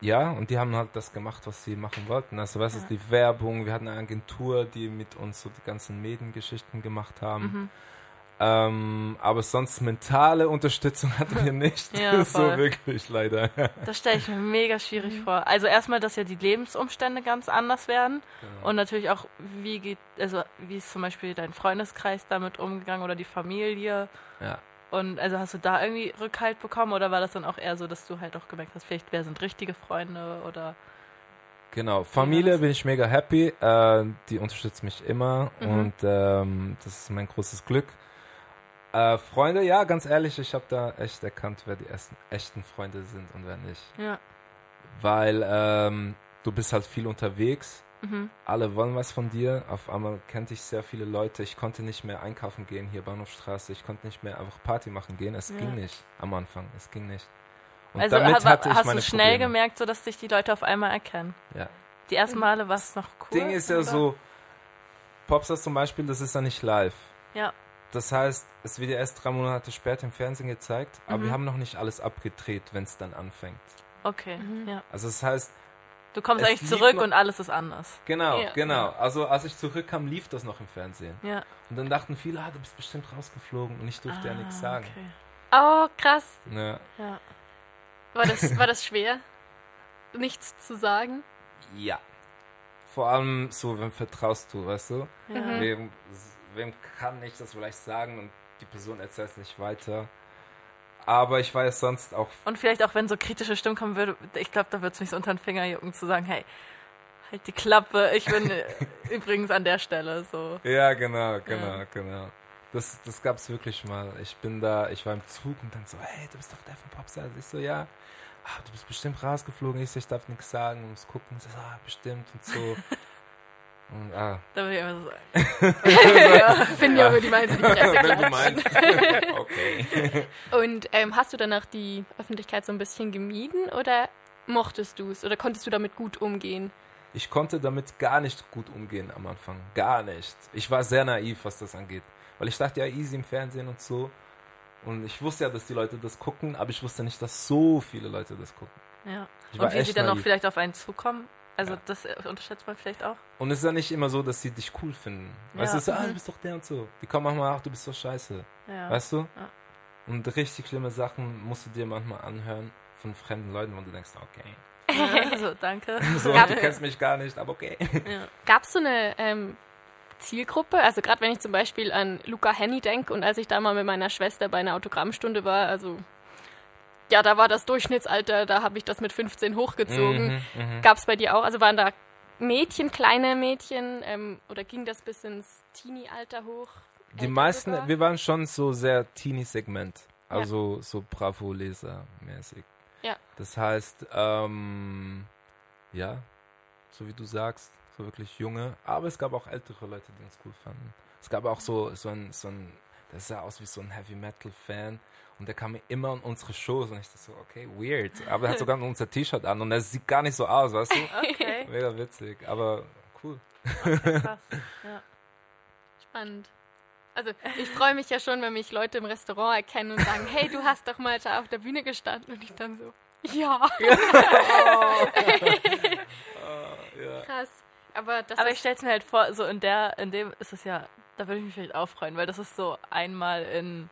ja, und die haben halt das gemacht, was sie machen wollten. Also was ist Ja. die Werbung? Wir hatten eine Agentur, die mit uns so die ganzen Mediengeschichten gemacht haben. Mhm. Ähm, aber sonst mentale Unterstützung hatten wir nicht. Ja, so wirklich leider. Das stelle ich mir mega schwierig vor. Also erstmal, dass ja die Lebensumstände ganz anders werden. Genau. Und natürlich auch, wie geht, also wie ist zum Beispiel dein Freundeskreis damit umgegangen oder die Familie? Ja. Und also hast du da irgendwie Rückhalt bekommen oder war das dann auch eher so, dass du halt auch gemerkt hast, vielleicht wer sind richtige Freunde oder Genau, Familie bin ich mega happy. Äh, die unterstützt mich immer Mhm. und ähm, das ist mein großes Glück. Äh, Freunde, ja, ganz ehrlich, ich habe da echt erkannt, wer die ersten echten Freunde sind und wer nicht. ja. Weil ähm, du bist halt viel unterwegs, Mhm. alle wollen was von dir. Auf einmal kannte ich sehr viele Leute. Ich konnte nicht mehr einkaufen gehen hier Bahnhofstraße. Ich konnte nicht mehr einfach Party machen gehen. Es Ja. ging nicht am Anfang. Es ging nicht. Und Also damit ha- hatte ich hast meine du schnell Probleme. gemerkt, so dass dich die Leute auf einmal erkennen. Ja. Die ersten Male war es noch cool. Ding ist ja oder? so, Popstars zum Beispiel, das ist ja nicht live. Ja. Das heißt, es wird ja erst drei Monate später im Fernsehen gezeigt, aber Mhm. wir haben noch nicht alles abgedreht, wenn es dann anfängt. Okay, ja. Also das heißt, Du kommst eigentlich zurück noch- und alles ist anders. genau, Ja. genau. Also als ich zurückkam, lief das noch im Fernsehen. Ja. Und dann dachten viele, ah, du bist bestimmt rausgeflogen und ich durfte ja nichts sagen. Okay. Oh, krass. Ja. Ja. War das, war das schwer, nichts zu sagen? ja. Vor allem so, wem vertraust du, weißt du? Ja. Mhm. Wem, kann ich das vielleicht sagen und die Person erzählt es nicht weiter. Aber ich weiß sonst auch Und vielleicht auch, wenn so kritische Stimmen kommen würde, ich glaube, da würde es mich so unter den Finger jucken, zu sagen, hey, halt die Klappe, ich bin übrigens an der Stelle, so. Ja, genau, genau, Ja. genau. Das, das gab es wirklich mal. Ich bin da, ich war im Zug und dann so, hey, du bist doch der von Popstars. Ich so, ja. Ah, du bist bestimmt rausgeflogen. Ich so, ich darf nichts sagen muss gucken. So, ah, bestimmt und so. Und ah, Da würde ich immer so sagen. Finde ich aber die meisten die Presse wenn du meinst. okay. Und ähm, hast du danach die Öffentlichkeit so ein bisschen gemieden oder mochtest du es oder konntest du damit gut umgehen? Ich konnte damit gar nicht gut umgehen am Anfang. Gar nicht. Ich war sehr naiv, was das angeht. Weil ich dachte ja, easy im Fernsehen und so. Und ich wusste ja, dass die Leute das gucken, aber ich wusste nicht, dass so viele Leute das gucken. Ja. Ich Und wie sie dann auch naiv. vielleicht auf einen zukommen. Also Ja. das äh, unterschätzt man vielleicht auch. Und es ist ja nicht immer so, dass sie dich cool finden. Weißt Ja. du, so, ah, Mhm. du bist doch der und so. Die kommen manchmal, ach, du bist so scheiße. Ja. Weißt du? Ja. Und richtig schlimme Sachen musst du dir manchmal anhören von fremden Leuten, wo du denkst, okay. Ja, also danke. So, Ja. du kennst mich gar nicht, aber okay. Ja. Gab es so eine ähm, Zielgruppe? Also gerade wenn ich zum Beispiel an Luca Henny denke und als ich da mal mit meiner Schwester bei einer Autogrammstunde war, also ja, da war das Durchschnittsalter, da habe ich das mit 15 hochgezogen. Mhm, mhm. Gab es bei dir auch? Also waren da Mädchen, kleine Mädchen ähm, oder ging das bis ins Teenie-Alter hoch? Die meisten, sogar? wir waren schon so sehr Teenie-Segment. Also so Bravo-Leser-mäßig. Ja. Das heißt, ähm, ja, so wie du sagst, so wirklich junge. Aber es gab auch ältere Leute, die uns cool fanden. Es gab auch so, so ein, so ein, der sah aus wie so ein Heavy-Metal-Fan. Und der kam immer in unsere Shows und ich dachte so, okay, weird. Aber er hat sogar unser T-Shirt an und er sieht gar nicht so aus, weißt du? Okay. Mega witzig, aber cool. okay, krass. Ja. Spannend. Also ich freue mich ja schon, wenn mich Leute im Restaurant erkennen und sagen, hey, du hast doch mal da auf der Bühne gestanden und ich dann so, ja, ja. krass. Aber das Aber ich stelle es mir halt vor, so in der, in dem ist es ja, da würde ich mich vielleicht auch freuen, weil das ist so einmal in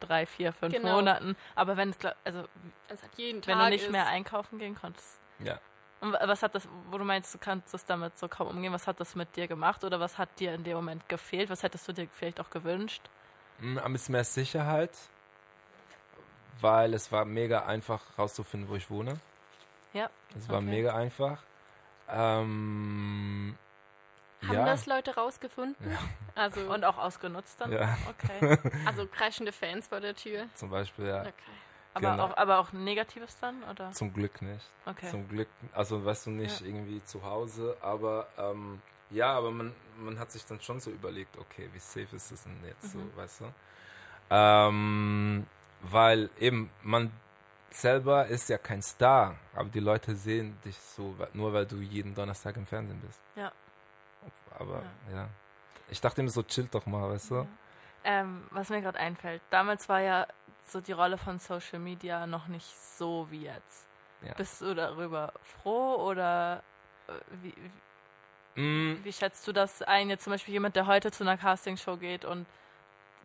drei, vier, fünf Genau. Monaten. Aber wenn es, also das hat jeden wenn Tag du nicht ist, mehr einkaufen gehen konntest. Ja. Und wa- was hat das, wo du meinst, du kannst es damit so kaum umgehen, was hat das mit dir gemacht oder was hat dir in dem Moment gefehlt? Was hättest du dir vielleicht auch gewünscht? Mm, Ein bisschen mehr Sicherheit, weil es war mega einfach rauszufinden, wo ich wohne. Ja. Es war Okay. mega einfach. Ähm, haben ja, das Leute rausgefunden. Ja. Also, Und auch ausgenutzt dann? Ja. Okay. also kreischende Fans vor der Tür. zum Beispiel, ja. Okay. Aber, Genau. auch, aber auch Negatives dann, oder? Zum Glück nicht. Okay. Zum Glück, also weißt du nicht Ja. irgendwie zu Hause, aber ähm, ja, aber man, man hat sich dann schon so überlegt, okay, wie safe ist es denn jetzt so, Mhm. weißt du? Ähm, weil eben man selber ist ja kein Star, aber die Leute sehen dich so, nur weil du jeden Donnerstag im Fernsehen bist. Ja. Aber ja. Ich dachte immer so, chill doch mal, weißt du? Ja. Ähm, was mir gerade einfällt, damals war ja so die Rolle von Social Media noch nicht so wie jetzt. Ja. Bist du darüber froh oder äh, wie, Mm, wie schätzt du das ein? Jetzt zum Beispiel jemand, der heute zu einer Castingshow geht und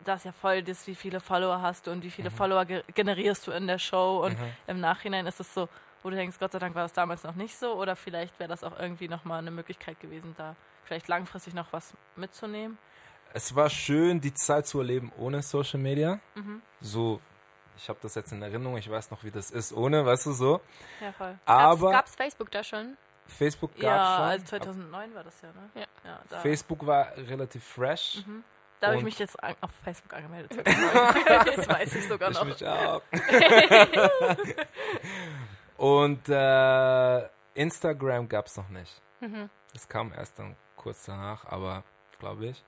das ja voll ist, wie viele Follower hast du und wie viele Mhm. Follower ge generierst du in der Show und mhm. im Nachhinein ist es so, wo du denkst, Gott sei Dank war das damals noch nicht so oder vielleicht wäre das auch irgendwie nochmal eine Möglichkeit gewesen, da vielleicht langfristig noch was mitzunehmen. Es war schön, die Zeit zu erleben ohne Social Media. Mhm. So, ich habe das jetzt in Erinnerung, ich weiß noch, wie das ist ohne, weißt du so. Ja, voll. Aber Gab es Facebook da schon? Facebook gab Ja, schon. also 2009 war das ja, ne? Ja. ja da, Facebook war relativ fresh. Mhm. Da habe ich mich jetzt an, auf Facebook angemeldet. 2009. das weiß ich sogar Ich noch. mich auch. Und äh, Instagram gab es noch nicht. Mhm. Das kam erst dann kurz danach, aber glaube ich.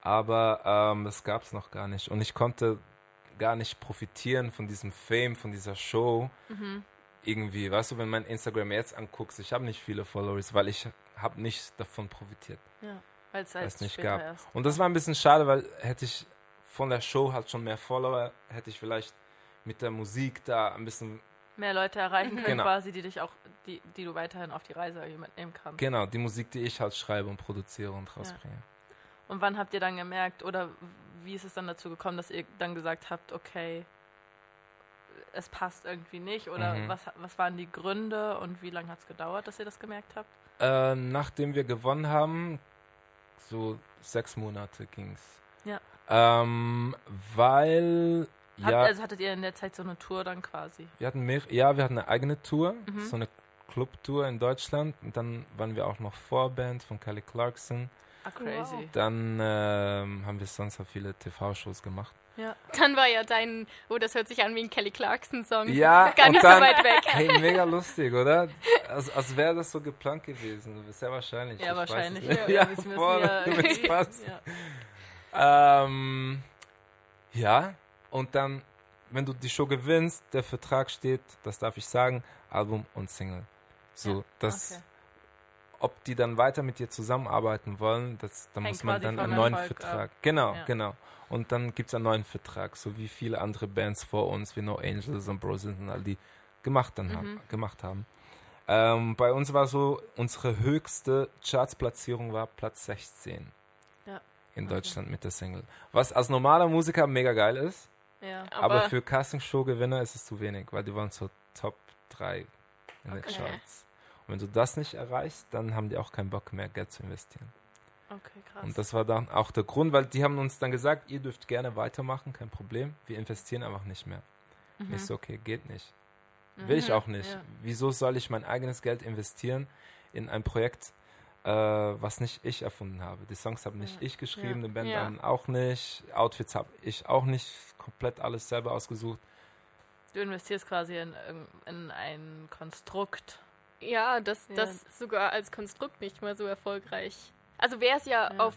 Aber ähm, das gab es noch gar nicht. Und ich konnte gar nicht profitieren von diesem Fame, von dieser Show. Mhm. Irgendwie, weißt du, wenn mein Instagram jetzt anguckst, ich habe nicht viele Followers, weil ich habe nicht davon profitiert. Ja, weil es halt nicht gab. erst. Und das war ein bisschen schade, weil hätte ich von der Show halt schon mehr Follower, hätte ich vielleicht mit der Musik da ein bisschen Mehr Leute erreichen können Genau. quasi, die dich auch, die, die du weiterhin auf die Reise mitnehmen kannst. Genau, die Musik, die ich halt schreibe und produziere und rausbringe. Und wann habt ihr dann gemerkt, oder wie ist es dann dazu gekommen, dass ihr dann gesagt habt, okay, es passt irgendwie nicht? Oder Mhm. was, was waren die Gründe und wie lange hat es gedauert, dass ihr das gemerkt habt? Äh, nachdem wir gewonnen haben, so sechs Monate ging's. Ja. Ähm, weil, Habt, ja, Also hattet ihr in der Zeit so eine Tour dann quasi? wir hatten mehr, ja, wir hatten eine eigene Tour, Mhm. so eine Clubtour in Deutschland. Und dann waren wir auch noch Vorband von Kelly Clarkson. Ah, crazy. Dann ähm, haben wir sonst auch viele TV-Shows gemacht. Ja. Dann war ja dein, oh, das hört sich an wie ein Kelly Clarkson-Song. Ja, Gar und nicht dann, so weit weg. Hey, mega lustig, oder? Als, als wäre das so geplant gewesen. Sehr wahrscheinlich. Ja, ich wahrscheinlich. Ja, Ja, voll, ja. Ja. Ähm, ja, und dann, wenn du die Show gewinnst, der Vertrag steht, das darf ich sagen, Album und Single. So, Ja, das, okay. ob die dann weiter mit dir zusammenarbeiten wollen, das, da muss man dann einen neuen Erfolg Vertrag. ab. Genau, Ja. genau. Und dann gibt es einen neuen Vertrag, so wie viele andere Bands vor uns, wie No Angels und Bros und all die gemacht, dann haben, Mhm. gemacht haben. Ähm, bei uns war so, unsere höchste Chartsplatzierung war Platz 16 Ja. in Okay. Deutschland mit der Single. Was als normaler Musiker mega geil ist, Ja. aber, Aber, für Castingshow-Gewinner ist es zu wenig, weil die waren so Top 3 in den Okay. Charts. Und wenn du das nicht erreichst, dann haben die auch keinen Bock mehr, Geld zu investieren. Okay, krass. Und das war dann auch der Grund, weil die haben uns dann gesagt, ihr dürft gerne weitermachen, kein Problem. Wir investieren einfach nicht mehr. Mhm. Ich so, okay, geht nicht. Will ich Mhm. auch nicht. Ja. Wieso soll ich mein eigenes Geld investieren in ein Projekt, äh, was nicht ich erfunden habe? Die Songs habe nicht Ja. ich geschrieben, Ja. den Band Ja. dann auch nicht, Outfits habe ich auch nicht komplett alles selber ausgesucht. Du investierst quasi in, in ein Konstrukt. ja, das, Ja. das sogar als Konstrukt nicht mal so erfolgreich. Also wäre es ja, Ja. auf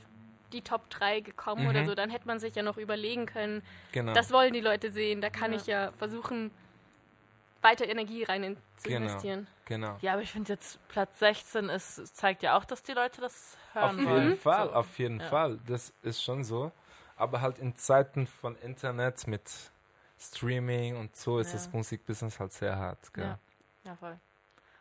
die Top 3 gekommen oder Mhm. so, dann hätte man sich ja noch überlegen können, Genau. das wollen die Leute sehen, da kann Ja. ich ja versuchen, weiter Energie rein in, zu Genau. investieren. genau. Ja, aber ich finde jetzt Platz 16 ist, zeigt ja auch, dass die Leute das Auf hören jeden wollen. Fall, So. auf jeden Ja. Fall. Das ist schon so. Aber halt in Zeiten von Internet mit Streaming und so ist Ja. das Musikbusiness halt sehr hart. Gell? Ja. Ja, voll.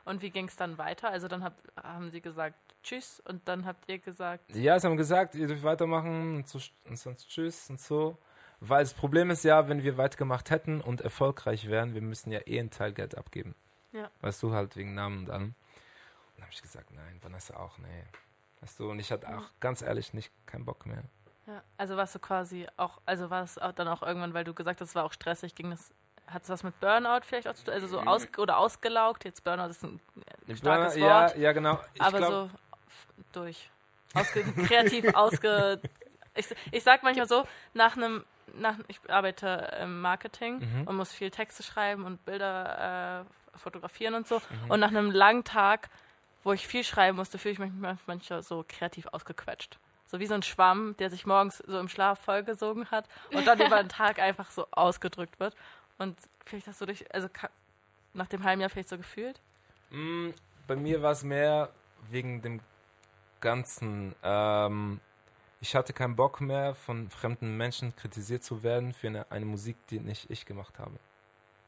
Und wie ging es dann weiter? Also dann hab, haben sie gesagt Tschüss und dann habt ihr gesagt, Ja, sie haben gesagt, ihr dürft weitermachen und, so, und sonst tschüss und so. Weil das Problem ist ja, wenn wir weitergemacht hätten und erfolgreich wären, wir müssen ja eh ein Teil Geld abgeben. Ja. Weißt du, halt wegen Namen und allem. Und dann habe ich gesagt, nein, Vanessa auch, nee. Weißt du, und ich hatte auch ganz ehrlich nicht keinen Bock mehr. ja, also warst du quasi auch, also war es auch dann auch irgendwann, weil du gesagt hast, es war auch stressig, ging das, hat es was mit Burnout vielleicht auch zu tun? Also so aus, oder ausgelaugt, jetzt Burnout ist ein starkes ja, Wort, ja, genau. Ich aber glaub, so durch. Ausge kreativ ausge. Ich, ich sag manchmal so, nach einem, nach, ich arbeite im Marketing Mhm. und muss viel Texte schreiben und Bilder äh, fotografieren und so. Mhm. Und nach einem langen Tag, wo ich viel schreiben musste, fühle ich mich manch- manchmal so kreativ ausgequetscht. So wie so ein Schwamm, der sich morgens so im Schlaf vollgesogen hat und dann über den Tag einfach so ausgedrückt wird. Und vielleicht hast du dich, also nach dem halben Jahr vielleicht so gefühlt? Mm, bei mir war es mehr wegen dem Ganzen. Ähm, ich hatte keinen Bock mehr, von fremden Menschen kritisiert zu werden für eine, eine Musik, die nicht ich gemacht habe.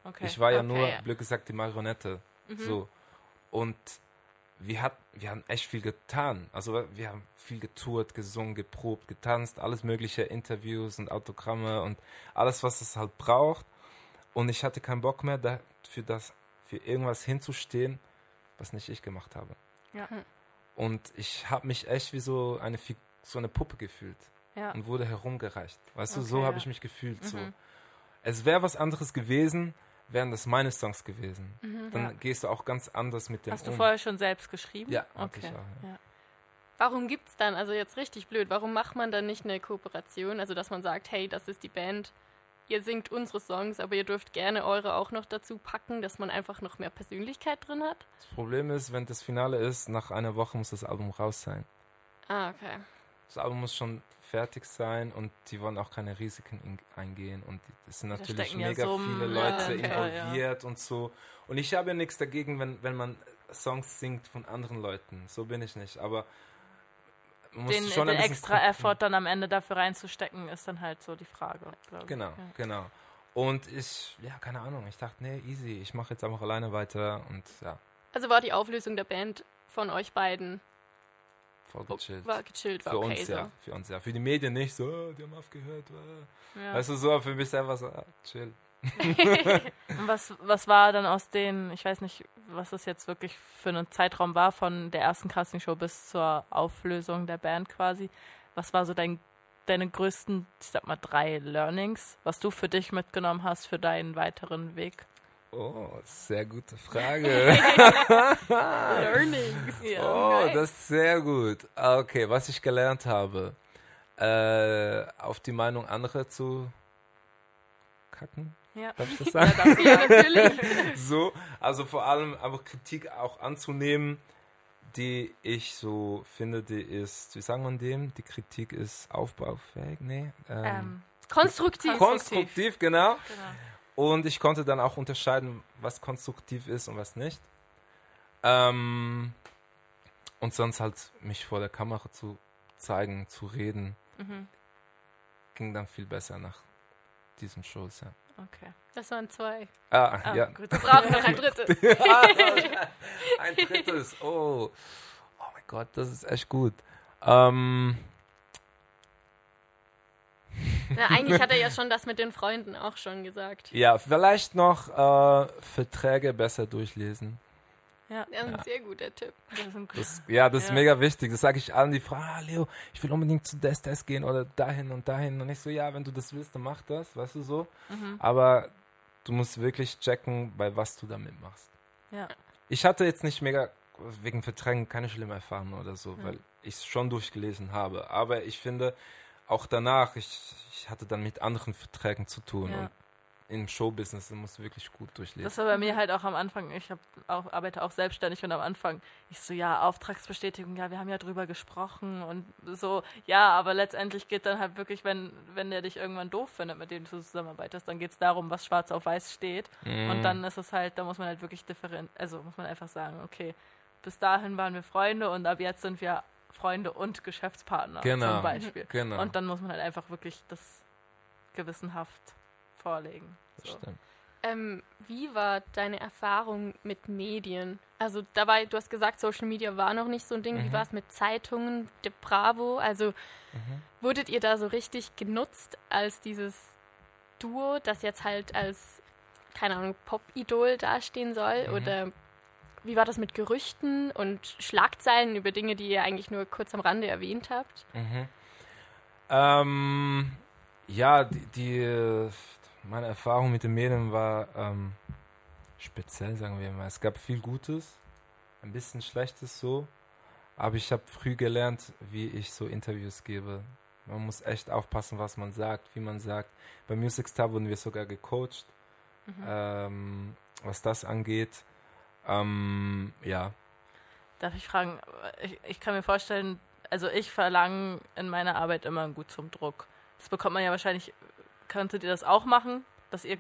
Okay. Ich war ja Okay, nur, ja. blöd gesagt, die Marionette. Mhm. So. Und wir, hat, wir haben echt viel getan. Also wir haben viel getourt, gesungen, geprobt, getanzt, alles mögliche, Interviews und Autogramme und alles, was es halt braucht. Und ich hatte keinen Bock mehr, da, für, das, für irgendwas hinzustehen, was nicht ich gemacht habe. Ja. Hm. Und ich habe mich echt wie so eine, Fi- so eine Puppe gefühlt Ja. und wurde herumgereicht. Weißt du, Okay, so habe ja. ich mich gefühlt. So. Mhm. Es wäre was anderes gewesen, wären das meine Songs gewesen. Mhm. Dann Ja. gehst du auch ganz anders mit dem Hast du um. vorher schon selbst geschrieben? Ja, okay. ich auch, ja. Warum gibt es dann, also jetzt richtig blöd, warum macht man dann nicht eine Kooperation? Also, dass man sagt, hey, das ist die Band, ihr singt unsere Songs, aber ihr dürft gerne eure auch noch dazu packen, dass man einfach noch mehr Persönlichkeit drin hat? Das Problem ist, wenn das Finale ist, nach einer Woche muss das Album raus sein. Ah, okay. Das Album muss schon fertig sein und die wollen auch keine Risiken in, eingehen und es sind natürlich stecken ja mega Summen, viele ja, Leute okay, involviert und so. Und ich habe ja nichts dagegen, wenn, wenn man Songs singt von anderen Leuten. So bin ich nicht. Aber man muss Den, schon den extra gucken. Effort dann am Ende dafür reinzustecken, ist dann halt so die Frage. Genau, Ja. genau. Und ich, ja, keine Ahnung, ich dachte, nee, easy, ich mache jetzt einfach alleine weiter und ja, Also war die Auflösung der Band von euch beiden voll gechillt. war gechillt, war für okay uns so. ja, für uns ja. Für die Medien nicht so, oh, die haben aufgehört. Ja. Weißt du, so für mich selber so, ah, chill. Und was, was war dann aus den, ich weiß nicht, was das jetzt wirklich für einen Zeitraum war, von der ersten Castingshow bis zur Auflösung der Band quasi? Was war so dein, deine größten, ich sag mal, drei Learnings, was du für dich mitgenommen hast für deinen weiteren Weg? Oh, sehr gute Frage. Learnings. oh, nice. das ist sehr gut. Ah, Okay, was ich gelernt habe, äh, auf die Meinung anderer zu kacken, Ja. darf ich das sagen? Ja, das, Ja, natürlich. so, also vor allem einfach Kritik auch anzunehmen, die ich so finde, die ist, wie sagen man dem? Die Kritik ist aufbaufähig, nee? Ähm, ähm, Konstruktiv. konstruktiv, genau. genau. Und ich konnte dann auch unterscheiden, was konstruktiv ist und was nicht. Ähm, und sonst halt mich vor der Kamera zu zeigen, zu reden, Mhm. ging dann viel besser nach diesen Shows, ja. Okay. Das waren zwei. Ah, Ah, ja. gut. Wir brauchen noch ein drittes. Ein drittes. Oh. Oh mein Gott, das ist echt gut. Ähm, Na, eigentlich hat er ja schon das mit den Freunden auch schon gesagt. ja, vielleicht noch äh, Verträge besser durchlesen. Ja, Das ist ein sehr guter Tipp. das gut. Das, ja, das ist Ja. mega wichtig. Das sage ich allen, die fragen, ah, Leo, ich will unbedingt zu Des Des gehen oder dahin und dahin. Und ich so, ja, wenn du das willst, dann mach das, weißt du so. Mhm. Aber du musst wirklich checken, bei was du damit machst. Ja. Ich hatte jetzt nicht mega wegen Verträgen keine schlimme Erfahrung oder so, Ja. weil ich es schon durchgelesen habe. Aber ich finde, auch danach, ich, ich hatte dann mit anderen Verträgen zu tun. Ja. Und im Showbusiness du wirklich gut durchlesen. Das war bei mir halt auch am Anfang, ich hab auch, arbeite auch selbstständig und am Anfang, ich so, ja, Auftragsbestätigung, ja, wir haben ja drüber gesprochen und so, ja, aber letztendlich geht dann halt wirklich, wenn, wenn der dich irgendwann doof findet, mit dem du zusammenarbeitest, dann geht es darum, was schwarz auf weiß steht und Mhm. dann ist es halt, da muss man halt wirklich different, also muss man einfach sagen, okay, bis dahin waren wir Freunde und ab jetzt sind wir Freunde und Geschäftspartner Genau. zum Beispiel. Genau. Und dann muss man halt einfach wirklich das gewissenhaft vorlegen. das So. stimmt. Ähm, wie war deine Erfahrung mit Medien? Also da war, du hast gesagt, Social Media war noch nicht so ein Ding. Wie Mhm. war es mit Zeitungen, der Bravo? Also Mhm. wurdet ihr da so richtig genutzt als dieses Duo, das jetzt halt als, keine Ahnung, Pop-Idol dastehen soll? Mhm. Oder wie war das mit Gerüchten und Schlagzeilen über Dinge, die ihr eigentlich nur kurz am Rande erwähnt habt? Mhm. Ähm, ja, die, die, meine Erfahrung mit den Medien war ähm, speziell, sagen wir mal. Es gab viel Gutes, ein bisschen Schlechtes so, aber ich habe früh gelernt, wie ich so Interviews gebe. Man muss echt aufpassen, was man sagt, wie man sagt. Bei Music Star wurden wir sogar gecoacht, ähm, was das angeht. Ähm, ja, Darf ich fragen, ich, ich kann mir vorstellen, also ich verlange in meiner Arbeit immer einen gut zum Druck. Das bekommt man ja wahrscheinlich, könntet ihr das auch machen, dass ihr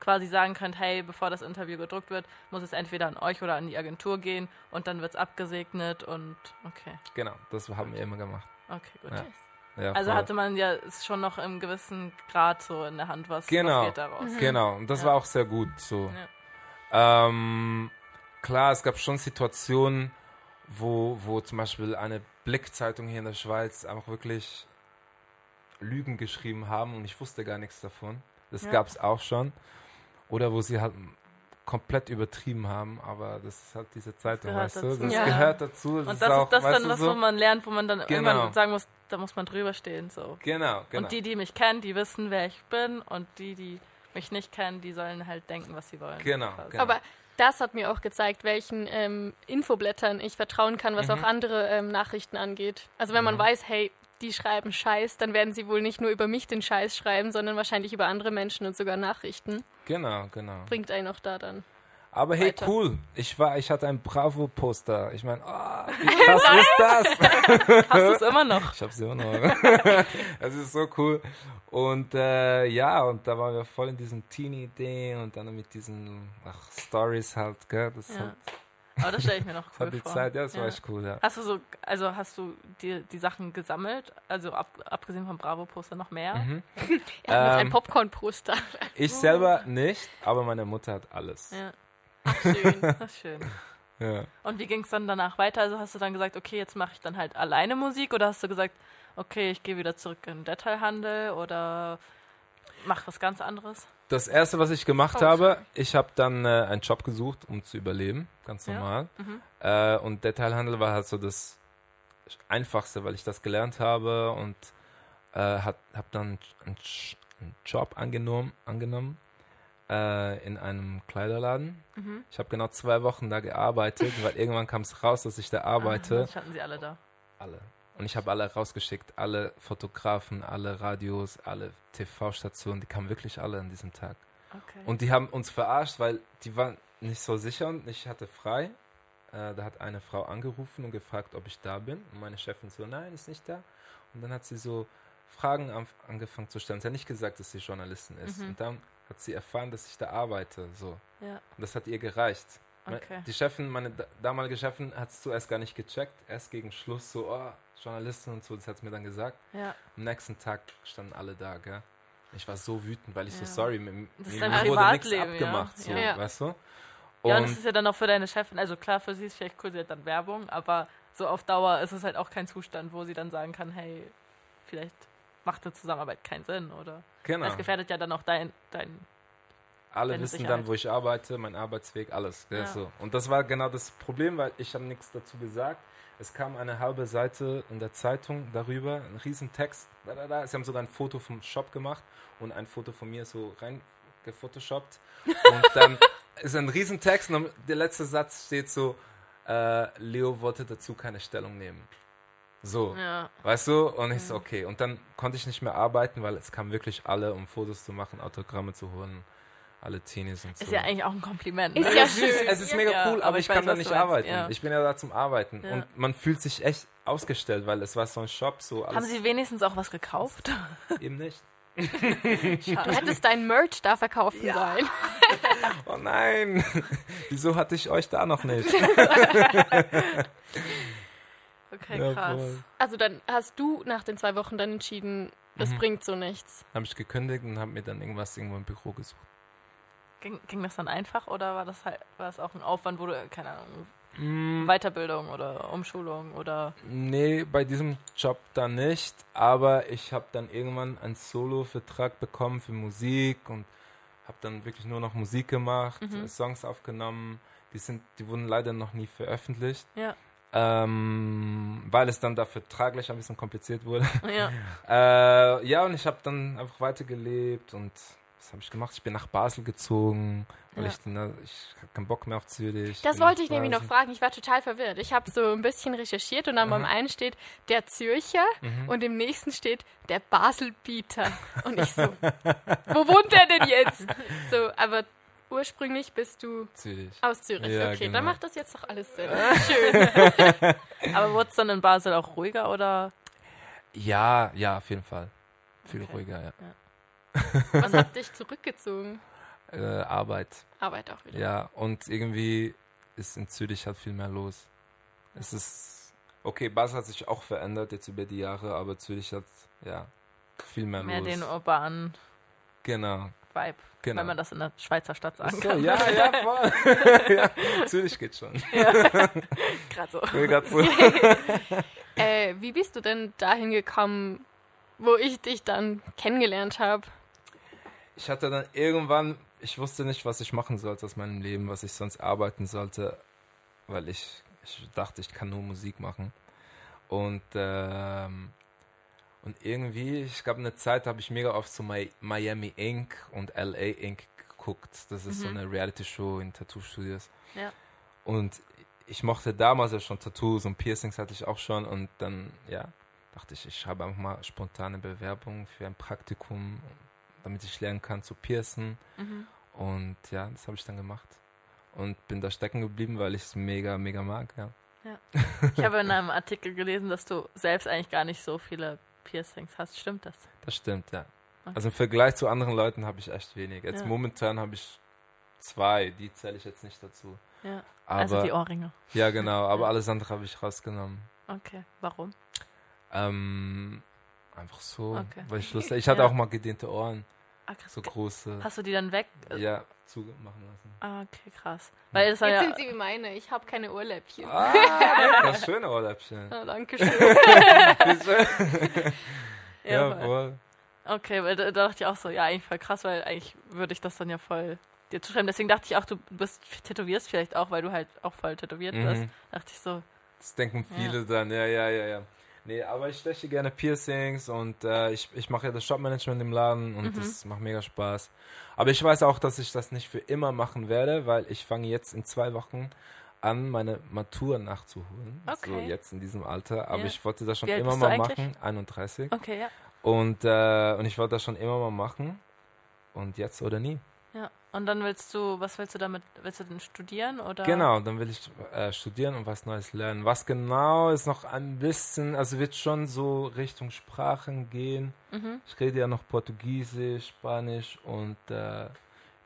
quasi sagen könnt, hey, bevor das Interview gedruckt wird, muss es entweder an euch oder an die Agentur gehen und dann wird es abgesegnet und okay, genau, das haben wir immer gemacht. okay, gut. Ja. Ja, Also voll. hatte man ja schon noch im gewissen Grad so in der Hand, was, Genau. was geht daraus. Genau, und das Ja. war auch sehr gut so. Ja. Ähm, klar, es gab schon Situationen, wo, wo zum Beispiel eine Blickzeitung hier in der Schweiz einfach wirklich Lügen geschrieben haben und ich wusste gar nichts davon. Das Ja. gab es auch schon. Oder wo sie halt komplett übertrieben haben, aber das ist halt diese Zeitung, weißt du? dazu. Das Ja. gehört dazu. Das Und ist das auch, ist das weißt dann, du, was so? wo man lernt, wo man dann Genau. irgendwann sagen muss, da muss man drüber stehen. So. Genau, genau. Und die, die mich kennen, die wissen, wer ich bin. Und die, die mich nicht kennen, die sollen halt denken, was sie wollen. Genau, genau. Aber das hat mir auch gezeigt, welchen ähm, Infoblättern ich vertrauen kann, was Mhm. auch andere ähm, Nachrichten angeht. Also wenn man Mhm. weiß, hey, die schreiben Scheiß, dann werden sie wohl nicht nur über mich den Scheiß schreiben, sondern wahrscheinlich über andere Menschen und sogar Nachrichten. genau, genau. Bringt einen auch da dann. Aber hey, Weiter. cool. Ich war, ich hatte ein Bravo-Poster. Ich meine, oh, wie krass ist das? Hast du es immer noch? Ich hab's immer noch. Es ist so cool. Und äh, ja, und da waren wir voll in diesem Teenie-Ding und dann mit diesen ach, Stories halt, gell? Das Ja. halt Aber das stelle ich mir noch cool die vor. Zeit, ja, das war Ja. echt cool, ja. Hast du so, also hast du die, die Sachen gesammelt? Also ab, abgesehen vom Bravo-Poster noch mehr? Mhm. Er hat noch Ähm, ein Popcorn-Poster. Ich selber nicht, aber meine Mutter hat alles. Ja, Ach, schön. das ist schön. Ja. Und wie ging es dann danach weiter? Also hast du dann gesagt, okay, jetzt mache ich dann halt alleine Musik oder hast du gesagt, okay, ich gehe wieder zurück in den Detailhandel oder mach was ganz anderes? Das erste, was ich gemacht Oh, habe, sorry. ich habe dann äh, einen Job gesucht, um zu überleben, ganz Ja. normal. Mhm. Äh, und Detailhandel war halt so das Einfachste, weil ich das gelernt habe und äh, habe dann einen, einen Job angenommen, angenommen äh, in einem Kleiderladen. Mhm. Ich habe genau zwei Wochen da gearbeitet, weil irgendwann kam es raus, dass ich da Ah, arbeite. dann standen sie alle da. Alle. Und ich habe alle rausgeschickt, alle Fotografen, alle Radios, alle TV-Stationen, die kamen wirklich alle an diesem Tag. Okay. Und die haben uns verarscht, weil die waren nicht so sicher und ich hatte frei. Äh, da hat eine Frau angerufen und gefragt, ob ich da bin. Und meine Chefin so, nein, ist nicht da. Und dann hat sie so Fragen an, angefangen zu stellen. Sie hat nicht gesagt, dass sie Journalistin ist. Mhm. Und dann hat sie erfahren, dass ich da arbeite. So. ja, Und das hat ihr gereicht. Okay. Die Chefin, meine da- damalige Chefin, hat es zuerst gar nicht gecheckt. Erst gegen Schluss so, oh, Journalistin und so, das hat sie mir dann gesagt. Ja, Am nächsten Tag standen alle da, gell? Ich war so wütend, weil ich Ja. so sorry, mir, Das ist mir wurde nichts Privatleben, ja. abgemacht, so, Ja. weißt du? ja, und Und das ist ja dann auch für deine Chefin, also klar, für sie ist vielleicht cool, sie hat dann Werbung, aber so auf Dauer ist es halt auch kein Zustand, wo sie dann sagen kann, hey, vielleicht macht eine Zusammenarbeit keinen Sinn, oder? genau, Das gefährdet ja dann auch dein, dein alle deine wissen Sicherheit. dann, wo ich arbeite, mein Arbeitsweg, alles. Ja. so. Und das war genau das Problem, weil ich habe nichts dazu gesagt. Es kam eine halbe Seite in der Zeitung darüber, ein riesen Text. Da, da, da. Sie haben sogar ein Foto vom Shop gemacht und ein Foto von mir so reingefotoshoppt. Und dann ist ein riesen Text und der letzte Satz steht so, äh, Leo wollte dazu keine Stellung nehmen. So. ja, Weißt du? Und ich Mhm. so, okay. Und dann konnte ich nicht mehr arbeiten, weil es kamen wirklich alle, um Fotos zu machen, Autogramme zu holen. Alle Teenies und so. ist ja eigentlich auch ein Kompliment. Ist ne? ja es ist, schön. es ist mega Ja, cool, aber aber ich ich weiß, kann da nicht arbeiten. ja. Ich bin ja da zum Arbeiten. Ja. Und man fühlt sich echt ausgestellt, weil es war so ein Shop, so alles Haben sie wenigstens auch was gekauft? eben nicht. Du hättest dein Merch da verkaufen sollen. Oh nein! Wieso hatte ich euch da noch nicht? Okay, Ja, krass. voll. Also dann hast du nach den zwei Wochen dann entschieden, das Mhm. bringt so nichts. Habe ich gekündigt und habe mir dann irgendwas irgendwo im Büro gesucht. Ging, ging das dann einfach oder war das halt war das auch ein Aufwand, wo du, keine Ahnung, Mm, Weiterbildung oder Umschulung oder Nee, bei diesem Job dann nicht, aber ich habe dann irgendwann einen Solo-Vertrag bekommen für Musik und habe dann wirklich nur noch Musik gemacht, Mhm. äh, Songs aufgenommen. Die, sind, die wurden leider noch nie veröffentlicht, ja. Ähm, weil es dann da vertraglich ein bisschen kompliziert wurde. Ja. äh, ja, und ich habe dann einfach weitergelebt und was habe ich gemacht? Ich bin nach Basel gezogen, weil Ja. ich, na, ich habe keinen Bock mehr auf Zürich. Das wollte ich nämlich noch fragen. Ich war total verwirrt. Ich habe so ein bisschen recherchiert und dann beim Aha. einen steht der Zürcher Mhm. und im nächsten steht der Baselbieter. Und ich so, wo wohnt der denn jetzt? So, aber ursprünglich bist du Zürich. aus Zürich. Ja, okay, genau. dann macht das jetzt doch alles Sinn. Schön. Aber wurde es dann in Basel auch ruhiger oder Ja, ja, auf jeden Fall. Viel Okay. ruhiger, ja. Was hat dich zurückgezogen? Äh, Arbeit, Arbeit auch wieder. ja. Und irgendwie ist in Zürich halt viel mehr los. Es ist, okay, Basel hat sich auch verändert jetzt über die Jahre, aber Zürich hat, ja, viel mehr, mehr los. den urbanen genau, Vibe, genau. wenn man das in der Schweizer Stadt sagen so, kann? ja, ja, voll. ja, Zürich geht schon. Gerade so. Will grad so. Äh, wie bist du denn dahin gekommen, wo ich dich dann kennengelernt habe? Ich hatte dann irgendwann, ich wusste nicht, was ich machen sollte aus meinem Leben, was ich sonst arbeiten sollte, weil ich, ich dachte, ich kann nur Musik machen. Und, ähm, und irgendwie, ich glaube, eine Zeit habe ich mega oft so Mi- Miami Inc. und LA Inc. geguckt. Das ist so Mhm. eine Reality-Show in Tattoo-Studios. Ja. Und ich mochte damals ja schon Tattoos und Piercings hatte ich auch schon. Und dann, ja, dachte ich, ich schreibe einfach mal spontane Bewerbung für ein Praktikum, damit ich lernen kann zu piercen. Mhm. Und ja, das habe ich dann gemacht. Und bin da stecken geblieben, weil ich es mega, mega mag, ja. Ich habe in einem Artikel gelesen, dass du selbst eigentlich gar nicht so viele Piercings hast. Stimmt das? Das stimmt, ja. Okay. Also im Vergleich zu anderen Leuten habe ich echt wenig. Jetzt Ja. momentan habe ich zwei, die zähle ich jetzt nicht dazu. Ja. Aber, also die Ohrringe. Ja, genau, aber alles andere habe ich rausgenommen. Okay, warum? Ähm, einfach so, Okay. weil ich Lust Ich hatte Ja. auch mal gedehnte Ohren, Ah, krass. so große. Hast du die dann weg? Ja, zugemachen lassen. Ah, okay, krass. Weil das Jetzt ja. sind sie wie meine. Ich habe keine Ohrläppchen. Ah, das schöne Ohrläppchen. Ah, danke schön. ja, voll. Okay, weil da, da dachte ich auch so, ja, eigentlich voll krass, weil eigentlich würde ich das dann ja voll dir zuschreiben. Deswegen dachte ich auch, du bist tätowierst vielleicht auch, weil du halt auch voll tätowiert bist. Mhm. Dachte ich so, Das denken viele dann, ja, ja, ja, ja. Nee, aber ich steche gerne Piercings und äh, ich, ich mache ja das Shopmanagement im Laden und Mhm. das macht mega Spaß. Aber ich weiß auch, dass ich das nicht für immer machen werde, weil ich fange jetzt in zwei Wochen an, meine Matur nachzuholen. So Okay. jetzt in diesem Alter. Aber Ja. ich wollte das schon immer mal eigentlich? machen. 31. okay, ja. Und, äh, und ich wollte das schon immer mal machen. Und jetzt oder nie. Ja. Und dann willst du, was willst du damit, willst du denn studieren oder? Genau, dann will ich äh, studieren und was Neues lernen. Was genau ist noch ein bisschen, also wird schon so Richtung Sprachen gehen. Mhm. Ich rede ja noch Portugiesisch, Spanisch und äh,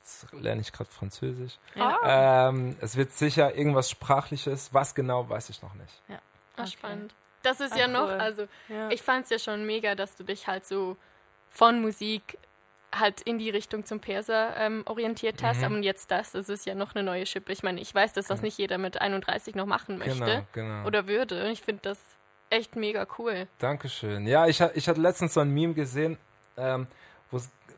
jetzt lerne ich gerade Französisch. Ja. Ah. Ähm, es wird sicher irgendwas Sprachliches. Was genau, weiß ich noch nicht. Ah, Okay. spannend. Das ist Ah, ja noch, cool. also ja. ich fand es ja schon mega, dass du dich halt so von Musik halt in die Richtung zum Perser ähm, orientiert hast. Mhm. Und jetzt das, das ist ja noch eine neue Schippe. Ich meine, ich weiß, dass das Mhm. nicht jeder mit 31 noch machen möchte Genau, genau. oder würde. Und ich finde das echt mega cool. Dankeschön. Ja, ich, ich hatte letztens so ein Meme gesehen, ähm,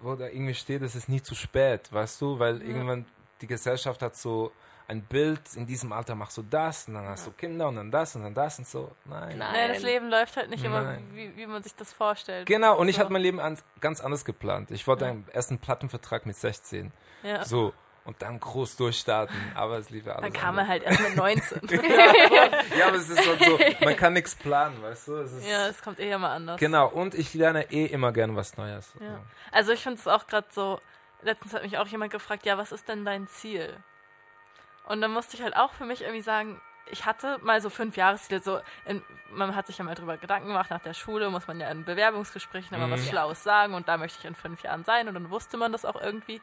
wo da irgendwie steht, es ist nie zu spät, weißt du, weil irgendwann die Gesellschaft hat so ein Bild, in diesem Alter machst du das und dann hast du Kinder und dann das und dann das und so. Nein. Nein. Nee, das Leben läuft halt nicht immer, Nein. wie, wie man sich das vorstellt. Genau, und ich So. hatte mein Leben an, ganz anders geplant. Ich wollte Ja. einen ersten Plattenvertrag mit 16. Ja. So. Und dann groß durchstarten, aber es lief ja alles. Dann kam er anders. halt erst mit 19. Ja, aber es ist halt so, man kann nichts planen, weißt du? Es ist, ja, es kommt eher mal anders. Genau, und ich lerne eh immer gerne was Neues. Ja. Also ich finde es auch gerade so, letztens hat mich auch jemand gefragt, ja, was ist denn dein Ziel? Und dann musste ich halt auch für mich irgendwie sagen, ich hatte mal so fünf Jahresziele, so in, man hat sich ja mal drüber Gedanken gemacht, nach der Schule muss man ja in Bewerbungsgesprächen immer was Mhm. Schlaues sagen und da möchte ich in fünf Jahren sein und dann wusste man das auch irgendwie.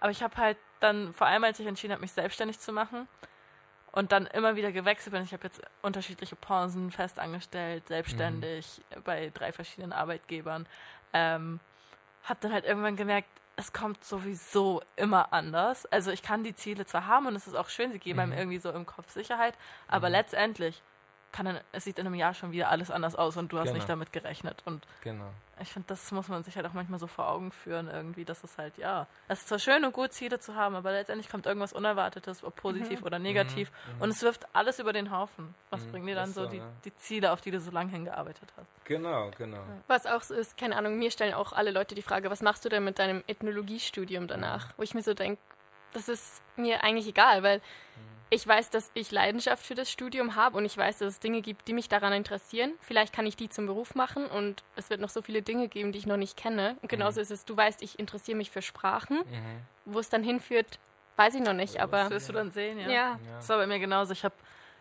Aber ich habe halt dann, vor allem als ich entschieden habe, mich selbstständig zu machen und dann immer wieder gewechselt bin, ich habe jetzt unterschiedliche Pausen festangestellt, selbstständig, bei drei verschiedenen Arbeitgebern, ähm, habe dann halt irgendwann gemerkt, es kommt sowieso immer anders. Also ich kann die Ziele zwar haben und es ist auch schön, sie geben einem Mhm. irgendwie so im Kopf Sicherheit, aber letztendlich kann dann, es sieht in einem Jahr schon wieder alles anders aus und du hast Genau. nicht damit gerechnet. Und Genau. ich finde, das muss man sich halt auch manchmal so vor Augen führen, irgendwie, dass es halt, ja, es ist zwar schön und gut, Ziele zu haben, aber letztendlich kommt irgendwas Unerwartetes, ob positiv oder negativ. Und es wirft alles über den Haufen. Was Mhm, bringen dir dann ist so so, die, ja. die Ziele, auf die du so lange hingearbeitet hast? Genau, genau. Was auch so ist, keine Ahnung, mir stellen auch alle Leute die Frage, was machst du denn mit deinem Ethnologiestudium danach? Wo ich mir so denke, das ist mir eigentlich egal, weil ich weiß, dass ich Leidenschaft für das Studium habe und ich weiß, dass es Dinge gibt, die mich daran interessieren. Vielleicht kann ich die zum Beruf machen und es wird noch so viele Dinge geben, die ich noch nicht kenne. Und genauso ist es, du weißt, ich interessiere mich für Sprachen. Mhm. Wo es dann hinführt, weiß ich noch nicht, aber Das wirst du dann sehen, ja. ja. Ja. Das war bei mir genauso. Ich habe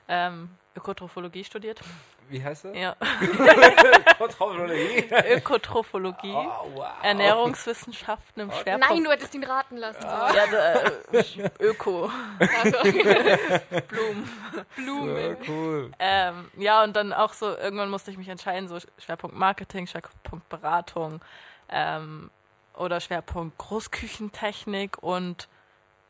ähm, Ökotrophologie studiert. Wie heißt er? Ja, Kontrollologie. Ökotrophologie. Oh, wow. Ernährungswissenschaften im Schwerpunkt. Nein, du hättest ihn raten lassen. sollen. Ja, da, äh, Öko. Also, Blumen. Blumen. So cool. Ähm, ja, und dann auch so, irgendwann musste ich mich entscheiden, so Schwerpunkt Marketing, Schwerpunkt Beratung ähm, oder Schwerpunkt Großküchentechnik und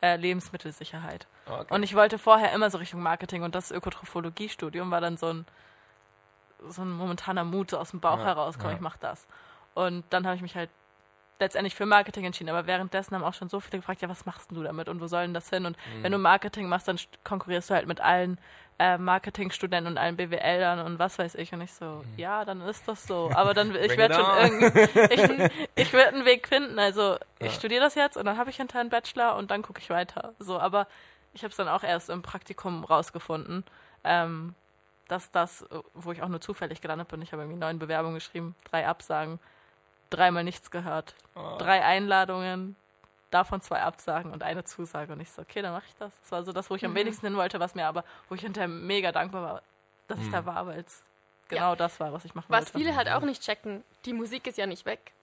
äh, Lebensmittelsicherheit. Okay. Und ich wollte vorher immer so Richtung Marketing und das Ökotrophologie-Studium war dann so ein, so ein momentaner Mut so aus dem Bauch Ja, heraus, komm, ja. ich mach das. Und dann habe ich mich halt letztendlich für Marketing entschieden. Aber währenddessen haben auch schon so viele gefragt, ja, was machst du damit und wo soll denn das hin? Und Mhm. wenn du Marketing machst, dann st- konkurrierst du halt mit allen äh, Marketingstudenten und allen BWLern und was weiß ich. Und ich so, ja, dann ist das so. Aber dann, ich Mhm. Werde schon on. irgendwie, ich, ich werde einen Weg finden. Also ich Ja. studiere das jetzt und dann habe ich hinterher einen Bachelor und dann gucke ich weiter. So, aber ich habe es dann auch erst im Praktikum rausgefunden, ähm, dass das, äh, wo ich auch nur zufällig gelandet bin, ich habe irgendwie neun Bewerbungen geschrieben, drei Absagen, dreimal nichts gehört, Oh. drei Einladungen, davon zwei Absagen und eine Zusage. Und ich so, okay, dann mache ich das. Das war so das, wo ich am Mhm. wenigsten hin wollte, was mir aber, wo ich hinterher mega dankbar war, dass ich Mhm. da war, weil es genau das war, was ich machen Was wollte. viele halt auch nicht checken, die Musik ist ja nicht weg.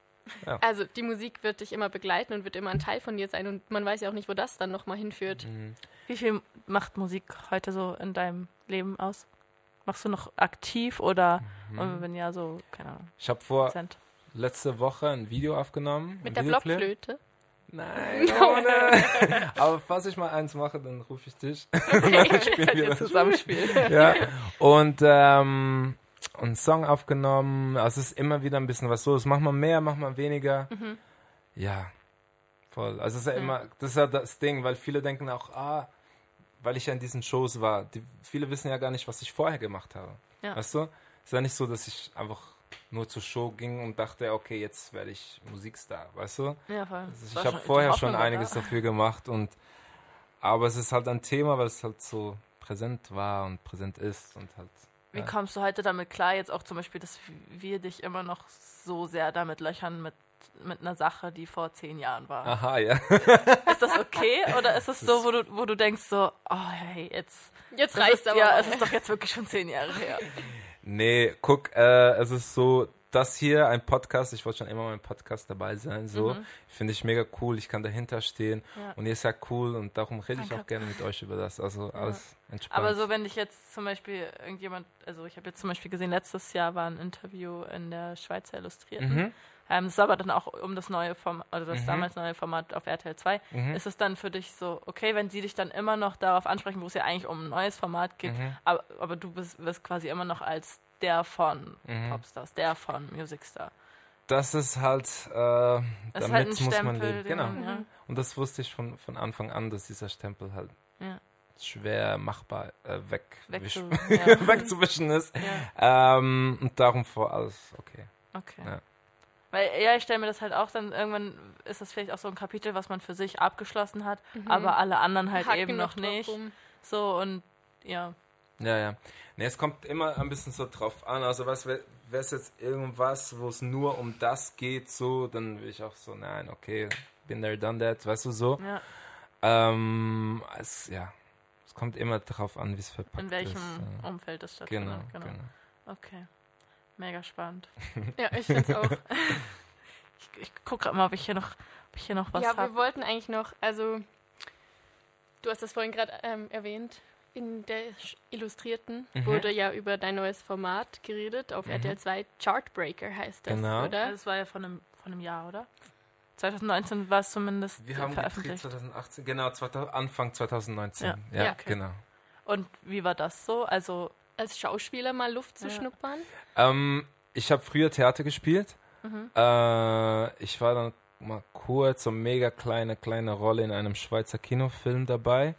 Ja. Also die Musik wird dich immer begleiten und wird immer ein Teil von dir sein und man weiß ja auch nicht, wo das dann nochmal hinführt. Mhm. Wie viel macht Musik heute so in deinem Leben aus? Machst du noch aktiv oder Mhm. wenn ja, so, keine Ahnung, Ich habe vor Prozent? letzte Woche ein Video aufgenommen. Mit der Videoclip. Blockflöte. Nein, ohne. Aber falls ich mal eins mache, dann rufe ich dich. Okay. Spielen wir das. zusammenspielen. ja. Und ähm, einen Song aufgenommen. Also es ist immer wieder ein bisschen was los. Mach mal mehr, mach mal weniger. Mhm. Ja, voll. Also es ist ja immer, das ist ja das Ding, weil viele denken auch, ah, weil ich ja in diesen Shows war. Die, viele wissen ja gar nicht, was ich vorher gemacht habe. Ja. Weißt du? Es ist ja nicht so, dass ich einfach nur zur Show ging und dachte, okay, jetzt werde ich Musikstar, weißt du? Ja, voll. Also ich war habe vorher schon war einiges da. dafür gemacht und aber es ist halt ein Thema, weil es halt so präsent war und präsent ist und halt. Wie kommst du heute damit klar, jetzt auch zum Beispiel, dass wir dich immer noch so sehr damit löchern mit, mit einer Sache, die vor zehn Jahren war? Aha, ja. Ist das okay oder ist es so, wo du, wo du denkst so, oh hey, jetzt, Jetzt reicht's aber. ja, mal. es ist doch jetzt wirklich schon zehn Jahre her. Nee, guck, äh, es ist so, das hier, ein Podcast, ich wollte schon immer mal im Podcast dabei sein, so, finde ich mega cool, ich kann dahinter stehen Mhm. Ja. und ihr seid cool und darum rede ich auch gerne mit euch über das, also alles entspannt. Aber so, wenn ich jetzt zum Beispiel irgendjemand, also ich habe jetzt zum Beispiel gesehen, letztes Jahr war ein Interview in der Schweizer Illustrierten. Mhm. Ähm, das ist aber dann auch um das neue Format, also das Mhm. damals neue Format auf RTL 2. Mhm. Ist es dann für dich so, okay, wenn sie dich dann immer noch darauf ansprechen, wo es ja eigentlich um ein neues Format geht, Mhm. aber, aber du bist, wirst quasi immer noch als der von Mhm. Popstars, der von Musicstar. Das ist halt, äh, Das damit ist halt ein muss man Stempel, leben. den Genau. man, ja. Und das wusste ich von, von Anfang an, dass dieser Stempel halt Ja. schwer machbar äh, weg, Weg wisch- zu, ja. wegzuwischen ist. ja, Ähm, und darum vor alles okay. okay. Ja. Weil, ja, ich stelle mir das halt auch dann, irgendwann ist das vielleicht auch so ein Kapitel, was man für sich abgeschlossen hat, aber alle anderen halt Haken eben noch nicht. rum. So und ja. Ja, ja. Nee, es kommt immer ein bisschen so drauf an. Also was wäre es jetzt irgendwas, wo es nur um das geht, so, dann will ich auch so, nein, okay, been there, done that, weißt du so. ja. Ähm, es, ja, es kommt immer drauf an, wie es verpackt In welchem ist. ja. Umfeld das Genau, stattfindet. genau. Okay. Mega spannend. Ja, ich finde es auch. Ich, ich gucke gerade mal, ob ich hier noch, ob ich hier noch was ja, habe. wir wollten eigentlich noch, also du hast das vorhin gerade ähm, erwähnt, in der Illustrierten Mhm. wurde ja über dein neues Format geredet auf Mhm. RTL 2. Chartbreaker heißt das, Genau. oder? Das war ja von einem, von einem Jahr, oder? 2019 war es zumindest Wir haben veröffentlicht. 2018, genau, 2000, Anfang 2019. Ja. Ja, Ja, okay. genau. Und wie war das so? Also, Als Schauspieler mal Luft zu Ja. schnuppern. Ähm, ich habe früher Theater gespielt. Mhm. Äh, ich war dann mal kurz so mega kleine, kleine Rolle in einem Schweizer Kinofilm dabei.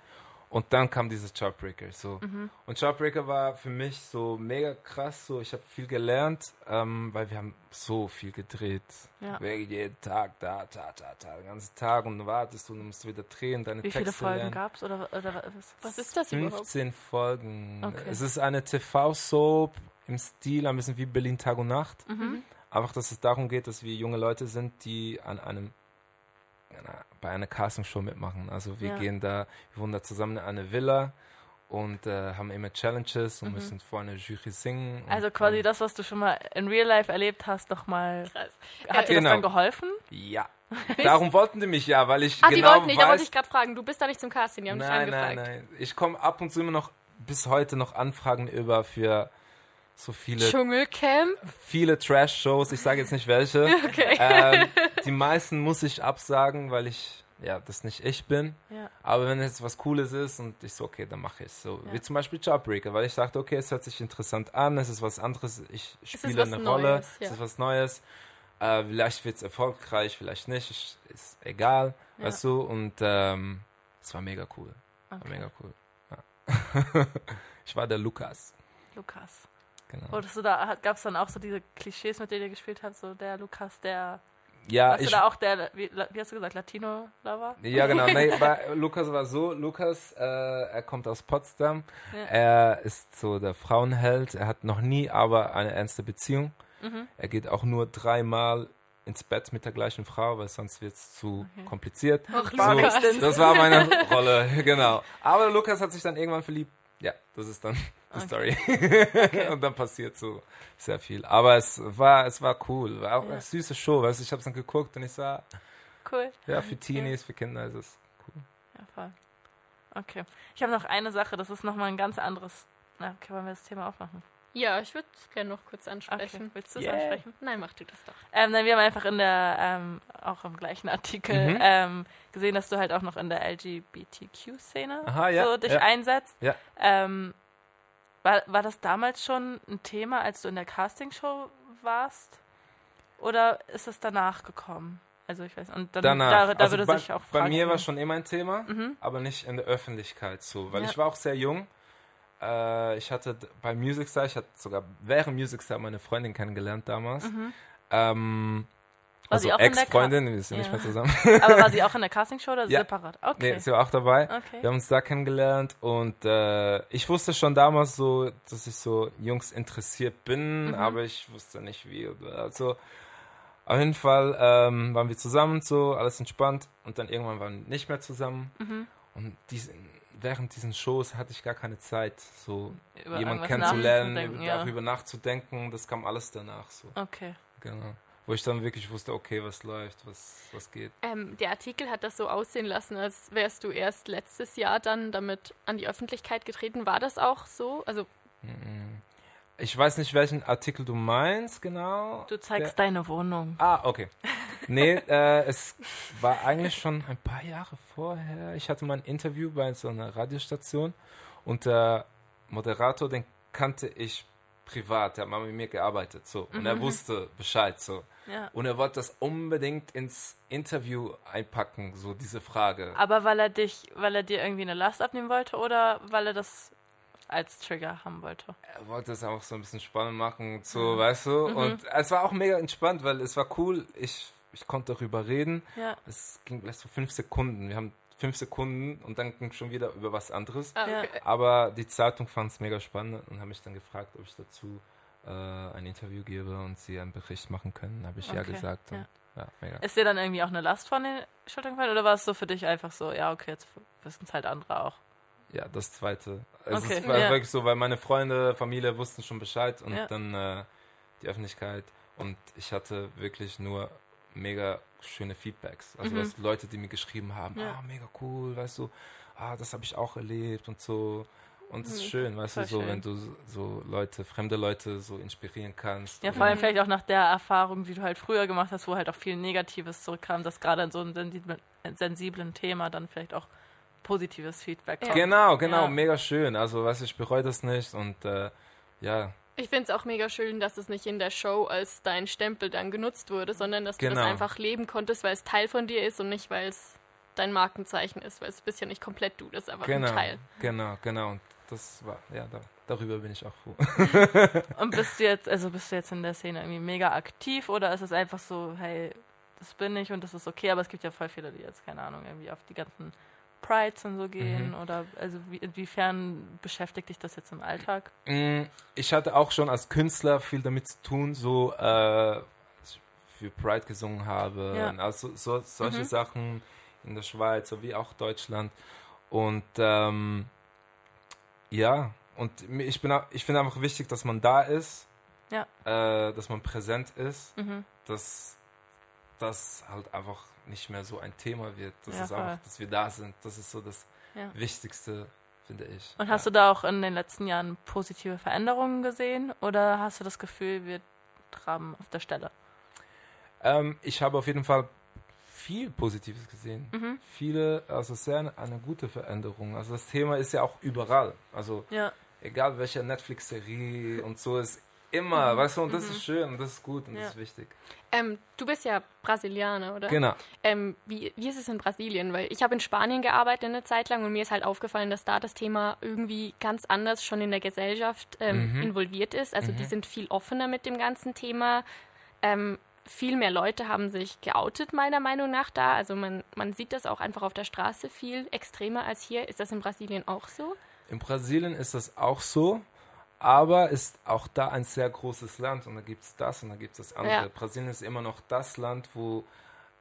Und dann kam diese Chartbreaker. So. Mhm. Und Chartbreaker war für mich so mega krass. So, ich habe viel gelernt, ähm, weil wir haben so viel gedreht. Ja. Jeden Tag, da, da, da, da, den ganzen Tag. Und dann wartest du und musst wieder drehen, deine wie Texte viele Folgen gab es? Oder, oder was? Was ist das überhaupt? 15 Folgen. Okay. Es ist eine TV-Soap im Stil ein bisschen wie Berlin Tag und Nacht. Mhm. Einfach, dass es darum geht, dass wir junge Leute sind, die an einem einer, bei einer Castingshow mitmachen. Also wir Ja. gehen da, wir wohnen da zusammen in einer Villa und äh, haben immer Challenges und Mhm. müssen vor einer Jury singen. Also quasi das, was du schon mal in Real Life erlebt hast, nochmal. Krass. Hat dir Genau. das dann geholfen? Ja. Darum wollten die mich ja, weil ich Ah, die genau wollten nicht, da wollte ich gerade fragen. Du bist da nicht zum Casting, die haben dich nein, angefragt. nein, nein. Ich komme ab und zu immer noch bis heute noch Anfragen über für so viele Dschungelcamp? viele Trash-Shows, ich sage jetzt nicht welche. Okay. ähm, die meisten muss ich absagen, weil ich, ja, das nicht ich bin. Ja. Aber wenn es was Cooles ist und ich so, okay, dann mache ich es. So, Ja. wie zum Beispiel Jawbreaker, weil ich dachte, okay, es hört sich interessant an, es ist was anderes, ich spiele eine Rolle, Neues, ja. es ist was Neues. Äh, vielleicht wird es erfolgreich, vielleicht nicht, ich, ist egal, weißt du. Und ähm, es war mega cool. War Okay. mega cool. Ich war der Lukas. Lukas. Genau. Wurdest du da, gab es dann auch so diese Klischees, mit denen ihr gespielt habt, so der Lukas, der. ja, warst ich du da auch der, wie, wie hast du gesagt, Latino-Lover? Ja, genau. Nee, Lukas war so, Lukas, äh, er kommt aus Potsdam. Ja. Er ist so der Frauenheld. Er hat noch nie aber eine ernste Beziehung. Mhm. Er geht auch nur dreimal ins Bett mit der gleichen Frau, weil sonst wird es zu Okay. kompliziert. Ach, So, das war meine Rolle, genau. Aber Lukas hat sich dann irgendwann verliebt. Ja, das ist dann die Okay. Story. Und dann passiert so sehr viel. Aber es war, es war cool. War auch Ja. eine süße Show. Weißt, ich habe es dann geguckt und ich sah, Cool. ja, für Teenies, für Kinder ist es cool. Ja, voll. Okay. Ich habe noch eine Sache, das ist nochmal ein ganz anderes. Na, okay, wollen wir das Thema aufmachen? Ja, ich würde es gerne noch kurz ansprechen. Okay. Willst du es Yeah. ansprechen? Nein, mach du das doch. Ähm, nein, wir haben einfach in der, ähm, auch im gleichen Artikel Mhm. ähm, gesehen, dass du halt auch noch in der LGBTQ-Szene ja, so dich ja. einsetzt. Ja. Ähm, war, war das damals schon ein Thema, als du in der Castingshow warst? Oder ist es danach gekommen? Also ich weiß, und dann Danach. da, da also würde bei, sich auch bei fragen, mir war schon immer ein Thema, Mhm. aber nicht in der Öffentlichkeit so, weil Ja. ich war auch sehr jung. Äh, ich hatte bei Music Star, ich hatte sogar während Music Star meine Freundin kennengelernt damals. Mhm. Ähm, War also Ex-Freundin, wir sind nicht Ja. mehr zusammen. Aber war sie auch in der Castingshow oder Ja. separat? Okay. Nee, sie war auch dabei. okay. Wir haben uns da kennengelernt und äh, ich wusste schon damals so, dass ich so Jungs interessiert bin, Mhm. aber ich wusste nicht wie. Also auf jeden Fall ähm, waren wir zusammen so, alles entspannt und dann irgendwann waren wir nicht mehr zusammen Mhm. und diesen, während diesen Shows hatte ich gar keine Zeit, so Über jemanden kennenzulernen, nachzudenken, über, ja. darüber nachzudenken. Das kam alles danach so, Okay. genau. Wo ich dann wirklich wusste, okay, was läuft, was, was geht. Ähm, der Artikel hat das so aussehen lassen, als wärst du erst letztes Jahr dann damit an die Öffentlichkeit getreten. War das auch so? Also Mhm. Ich weiß nicht, welchen Artikel du meinst, genau. Du zeigst deine Wohnung. Ah, okay. Nee, äh, es war eigentlich schon ein paar Jahre vorher. Ich hatte mal ein Interview bei so einer Radiostation und der Moderator, den kannte ich privat, der hat mal mit mir gearbeitet, so. Und er wusste Bescheid, so. Ja. Und er wollte das unbedingt ins Interview einpacken, so diese Frage. Aber weil er dich, weil er dir irgendwie eine Last abnehmen wollte oder weil er das als Trigger haben wollte? er wollte es auch so ein bisschen spannend machen, so, weißt du? Und es war auch mega entspannt, weil es war cool. Ich, ich konnte darüber reden. Ja. Es ging vielleicht so fünf Sekunden. Wir haben fünf Sekunden und dann ging schon wieder über was anderes. ah, Ja. okay. Aber die Zeitung fand es mega spannend und haben mich dann gefragt, ob ich dazu äh, ein Interview gebe und sie einen Bericht machen können. Habe ich ja Okay, gesagt. Und, ja. ja. mega. Ist dir dann irgendwie auch eine Last von den Schultern gefallen oder war es so für dich einfach so, ja, okay, jetzt wissen es halt andere auch? Ja, das zweite. Also Okay, es war ja. wirklich so, weil meine Freunde, Familie wussten schon Bescheid und Ja. dann äh, die Öffentlichkeit. Und ich hatte wirklich nur mega schöne Feedbacks. Also Mhm. Leute, die mir geschrieben haben, Ja. ah, mega cool, weißt du, ah, das habe ich auch erlebt und so. Und es ist Mhm. schön, weißt Voll du, so, schön. wenn du so- Leute, fremde Leute so inspirieren kannst. Ja, vor allem vielleicht auch nach der Erfahrung, die du halt früher gemacht hast, wo halt auch viel Negatives zurückkam, dass gerade in so einem sensiblen Thema dann vielleicht auch positives Feedback kommt. Genau, genau, Ja. mega schön. Also, weißt du, ich bereue das nicht und äh, ja, Ich finde es auch mega schön, dass es nicht in der Show als dein Stempel dann genutzt wurde, sondern dass du Genau. das einfach leben konntest, weil es Teil von dir ist und nicht, weil es dein Markenzeichen ist, weil es bist ja nicht komplett du, das ist einfach genau, ein Teil. genau, genau. Und das war, ja, da, darüber bin ich auch froh. Und bist du jetzt, also bist du jetzt in der Szene irgendwie mega aktiv oder ist es einfach so, hey, das bin ich und das ist okay, aber es gibt ja voll viele, die jetzt, keine Ahnung, irgendwie auf die ganzen Prides und so gehen Mhm. oder also wie, inwiefern beschäftigt dich das jetzt im Alltag? Mm, Ich hatte auch schon als Künstler viel damit zu tun, so äh, als ich für Pride gesungen habe, Ja. also so, solche Mhm. Sachen in der Schweiz sowie auch Deutschland. Und ähm, ja, und ich bin auch, ich finde einfach wichtig, dass man da ist, Ja. äh, dass man präsent ist, Mhm. dass das halt einfach nicht mehr so ein Thema wird. Das Ja, ist einfach, dass wir da sind. Das ist so das Ja. Wichtigste, finde ich. Und hast du da auch in den letzten Jahren positive Veränderungen gesehen oder hast du das Gefühl, wir traben auf der Stelle? Ähm, ich habe auf jeden Fall viel Positives gesehen. Mhm. Viele, also sehr eine, eine gute Veränderung. Also das Thema ist ja auch überall. Also egal welche Netflix-Serie und so ist immer, weißt du, und das Mhm. ist schön und das ist gut und Ja. das ist wichtig. Ähm, du bist ja Brasilianer, oder? Genau. Ähm, wie, wie ist es in Brasilien? Weil ich habe in Spanien gearbeitet eine Zeit lang und mir ist halt aufgefallen, dass da das Thema irgendwie ganz anders schon in der Gesellschaft ähm, Mhm. involviert ist. Also die Mhm. sind viel offener mit dem ganzen Thema. Ähm, viel mehr Leute haben sich geoutet, meiner Meinung nach, da. Also man, man sieht das auch einfach auf der Straße viel extremer als hier. Ist das in Brasilien auch so? In Brasilien ist das auch so, aber ist auch da ein sehr großes Land und da gibt es das und da gibt es das andere. Ja. Brasilien ist immer noch das Land, wo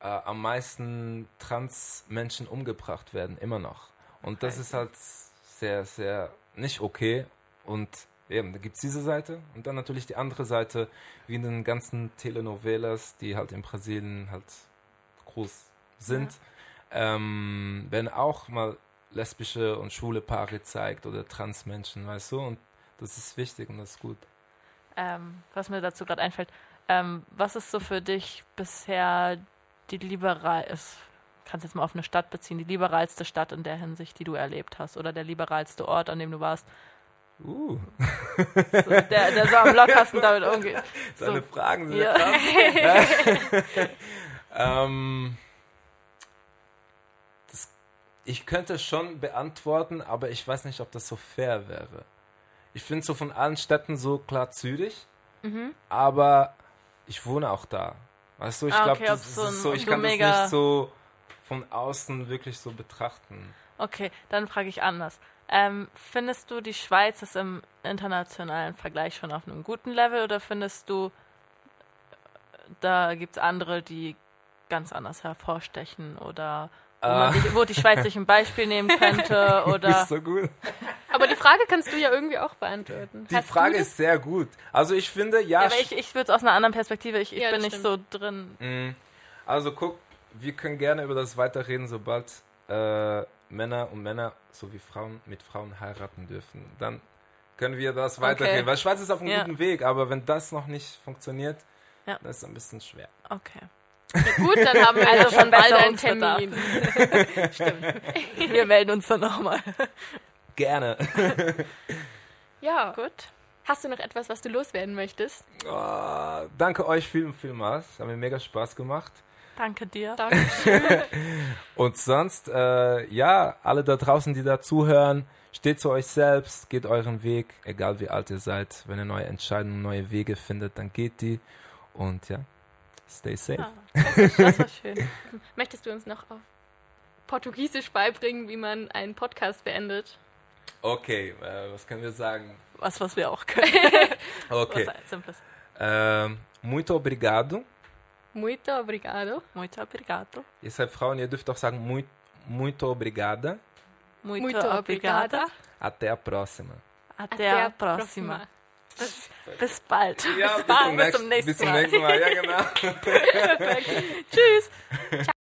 äh, am meisten Trans-Menschen umgebracht werden, immer noch. Und das ist halt sehr, sehr nicht okay. Und eben, da gibt es diese Seite und dann natürlich die andere Seite, wie in den ganzen Telenovelas, die halt in Brasilien halt groß sind, ähm, werden auch mal lesbische und schwule Paare zeigt oder Transmenschen, weißt du? Und das ist wichtig und das ist gut. Ähm, was mir dazu gerade einfällt, ähm, was ist so für dich bisher die liberal ist, kannst jetzt mal auf eine Stadt beziehen, die liberalste Stadt in der Hinsicht, die du erlebt hast oder der liberalste Ort, an dem du warst? Uh. So, der, der so am lockersten damit umgeht. So. Fragen sind Ja. ähm, das, ich könnte schon beantworten, aber ich weiß nicht, ob das so fair wäre. Ich finde so von allen Städten so klar Zürich, Mhm. aber ich wohne auch da. Weißt du, ich Ah, glaube, okay, das, so ist so, ich kann das nicht so von außen wirklich so betrachten. Okay, dann frage ich anders. Ähm, findest du, die Schweiz ist im internationalen Vergleich schon auf einem guten Level oder findest du, da gibt es andere, die ganz anders hervorstechen oder wo, man Ah. sich, wo die Schweiz sich ein Beispiel nehmen könnte oder Nicht so gut. Aber die Frage kannst du ja irgendwie auch beantworten. Die Hast Frage ist sehr gut. Also ich finde, ja, Ja, aber ich, ich würde es aus einer anderen Perspektive, ich, ich Ja, bin nicht so drin. Mm, Also guck, wir können gerne über das weiterreden, sobald äh, Männer und Männer sowie Frauen mit Frauen heiraten dürfen. Dann können wir das weiterreden. Weil Schweiz ist auf einem Ja. guten Weg, aber wenn das noch nicht funktioniert, Ja. dann ist es ein bisschen schwer. Okay. Gut, dann haben wir Also schon bald einen. Termin. Wir melden uns dann nochmal. Gerne. Ja. Gut. Hast du noch etwas, was du loswerden möchtest? Oh, danke euch vielen, vielmals. Hat mir mega Spaß gemacht. Danke dir. Danke. Und sonst, äh, ja, alle da draußen, die da zuhören, steht zu euch selbst, geht euren Weg, egal wie alt ihr seid. Wenn ihr neue Entscheidungen, neue Wege findet, dann geht die. Und ja, stay safe. Ah, das, das war schön. Möchtest du uns noch auf Portugiesisch beibringen, wie man einen Podcast beendet? Okay, äh, was können wir sagen? Was, was wir auch können. Okay. Was simples. Ähm, muito obrigado. Muito obrigado. Muito obrigado. Ihr seid Frauen, ihr dürft auch sagen muito, muito obrigada. Muito, Muito obrigada. obrigada. Até a próxima. Até, a próxima. Bis, bis bald. Ja, bis, bald. bis zum nächsten bis zum nächsten Mal. Ja, genau. Tschüss.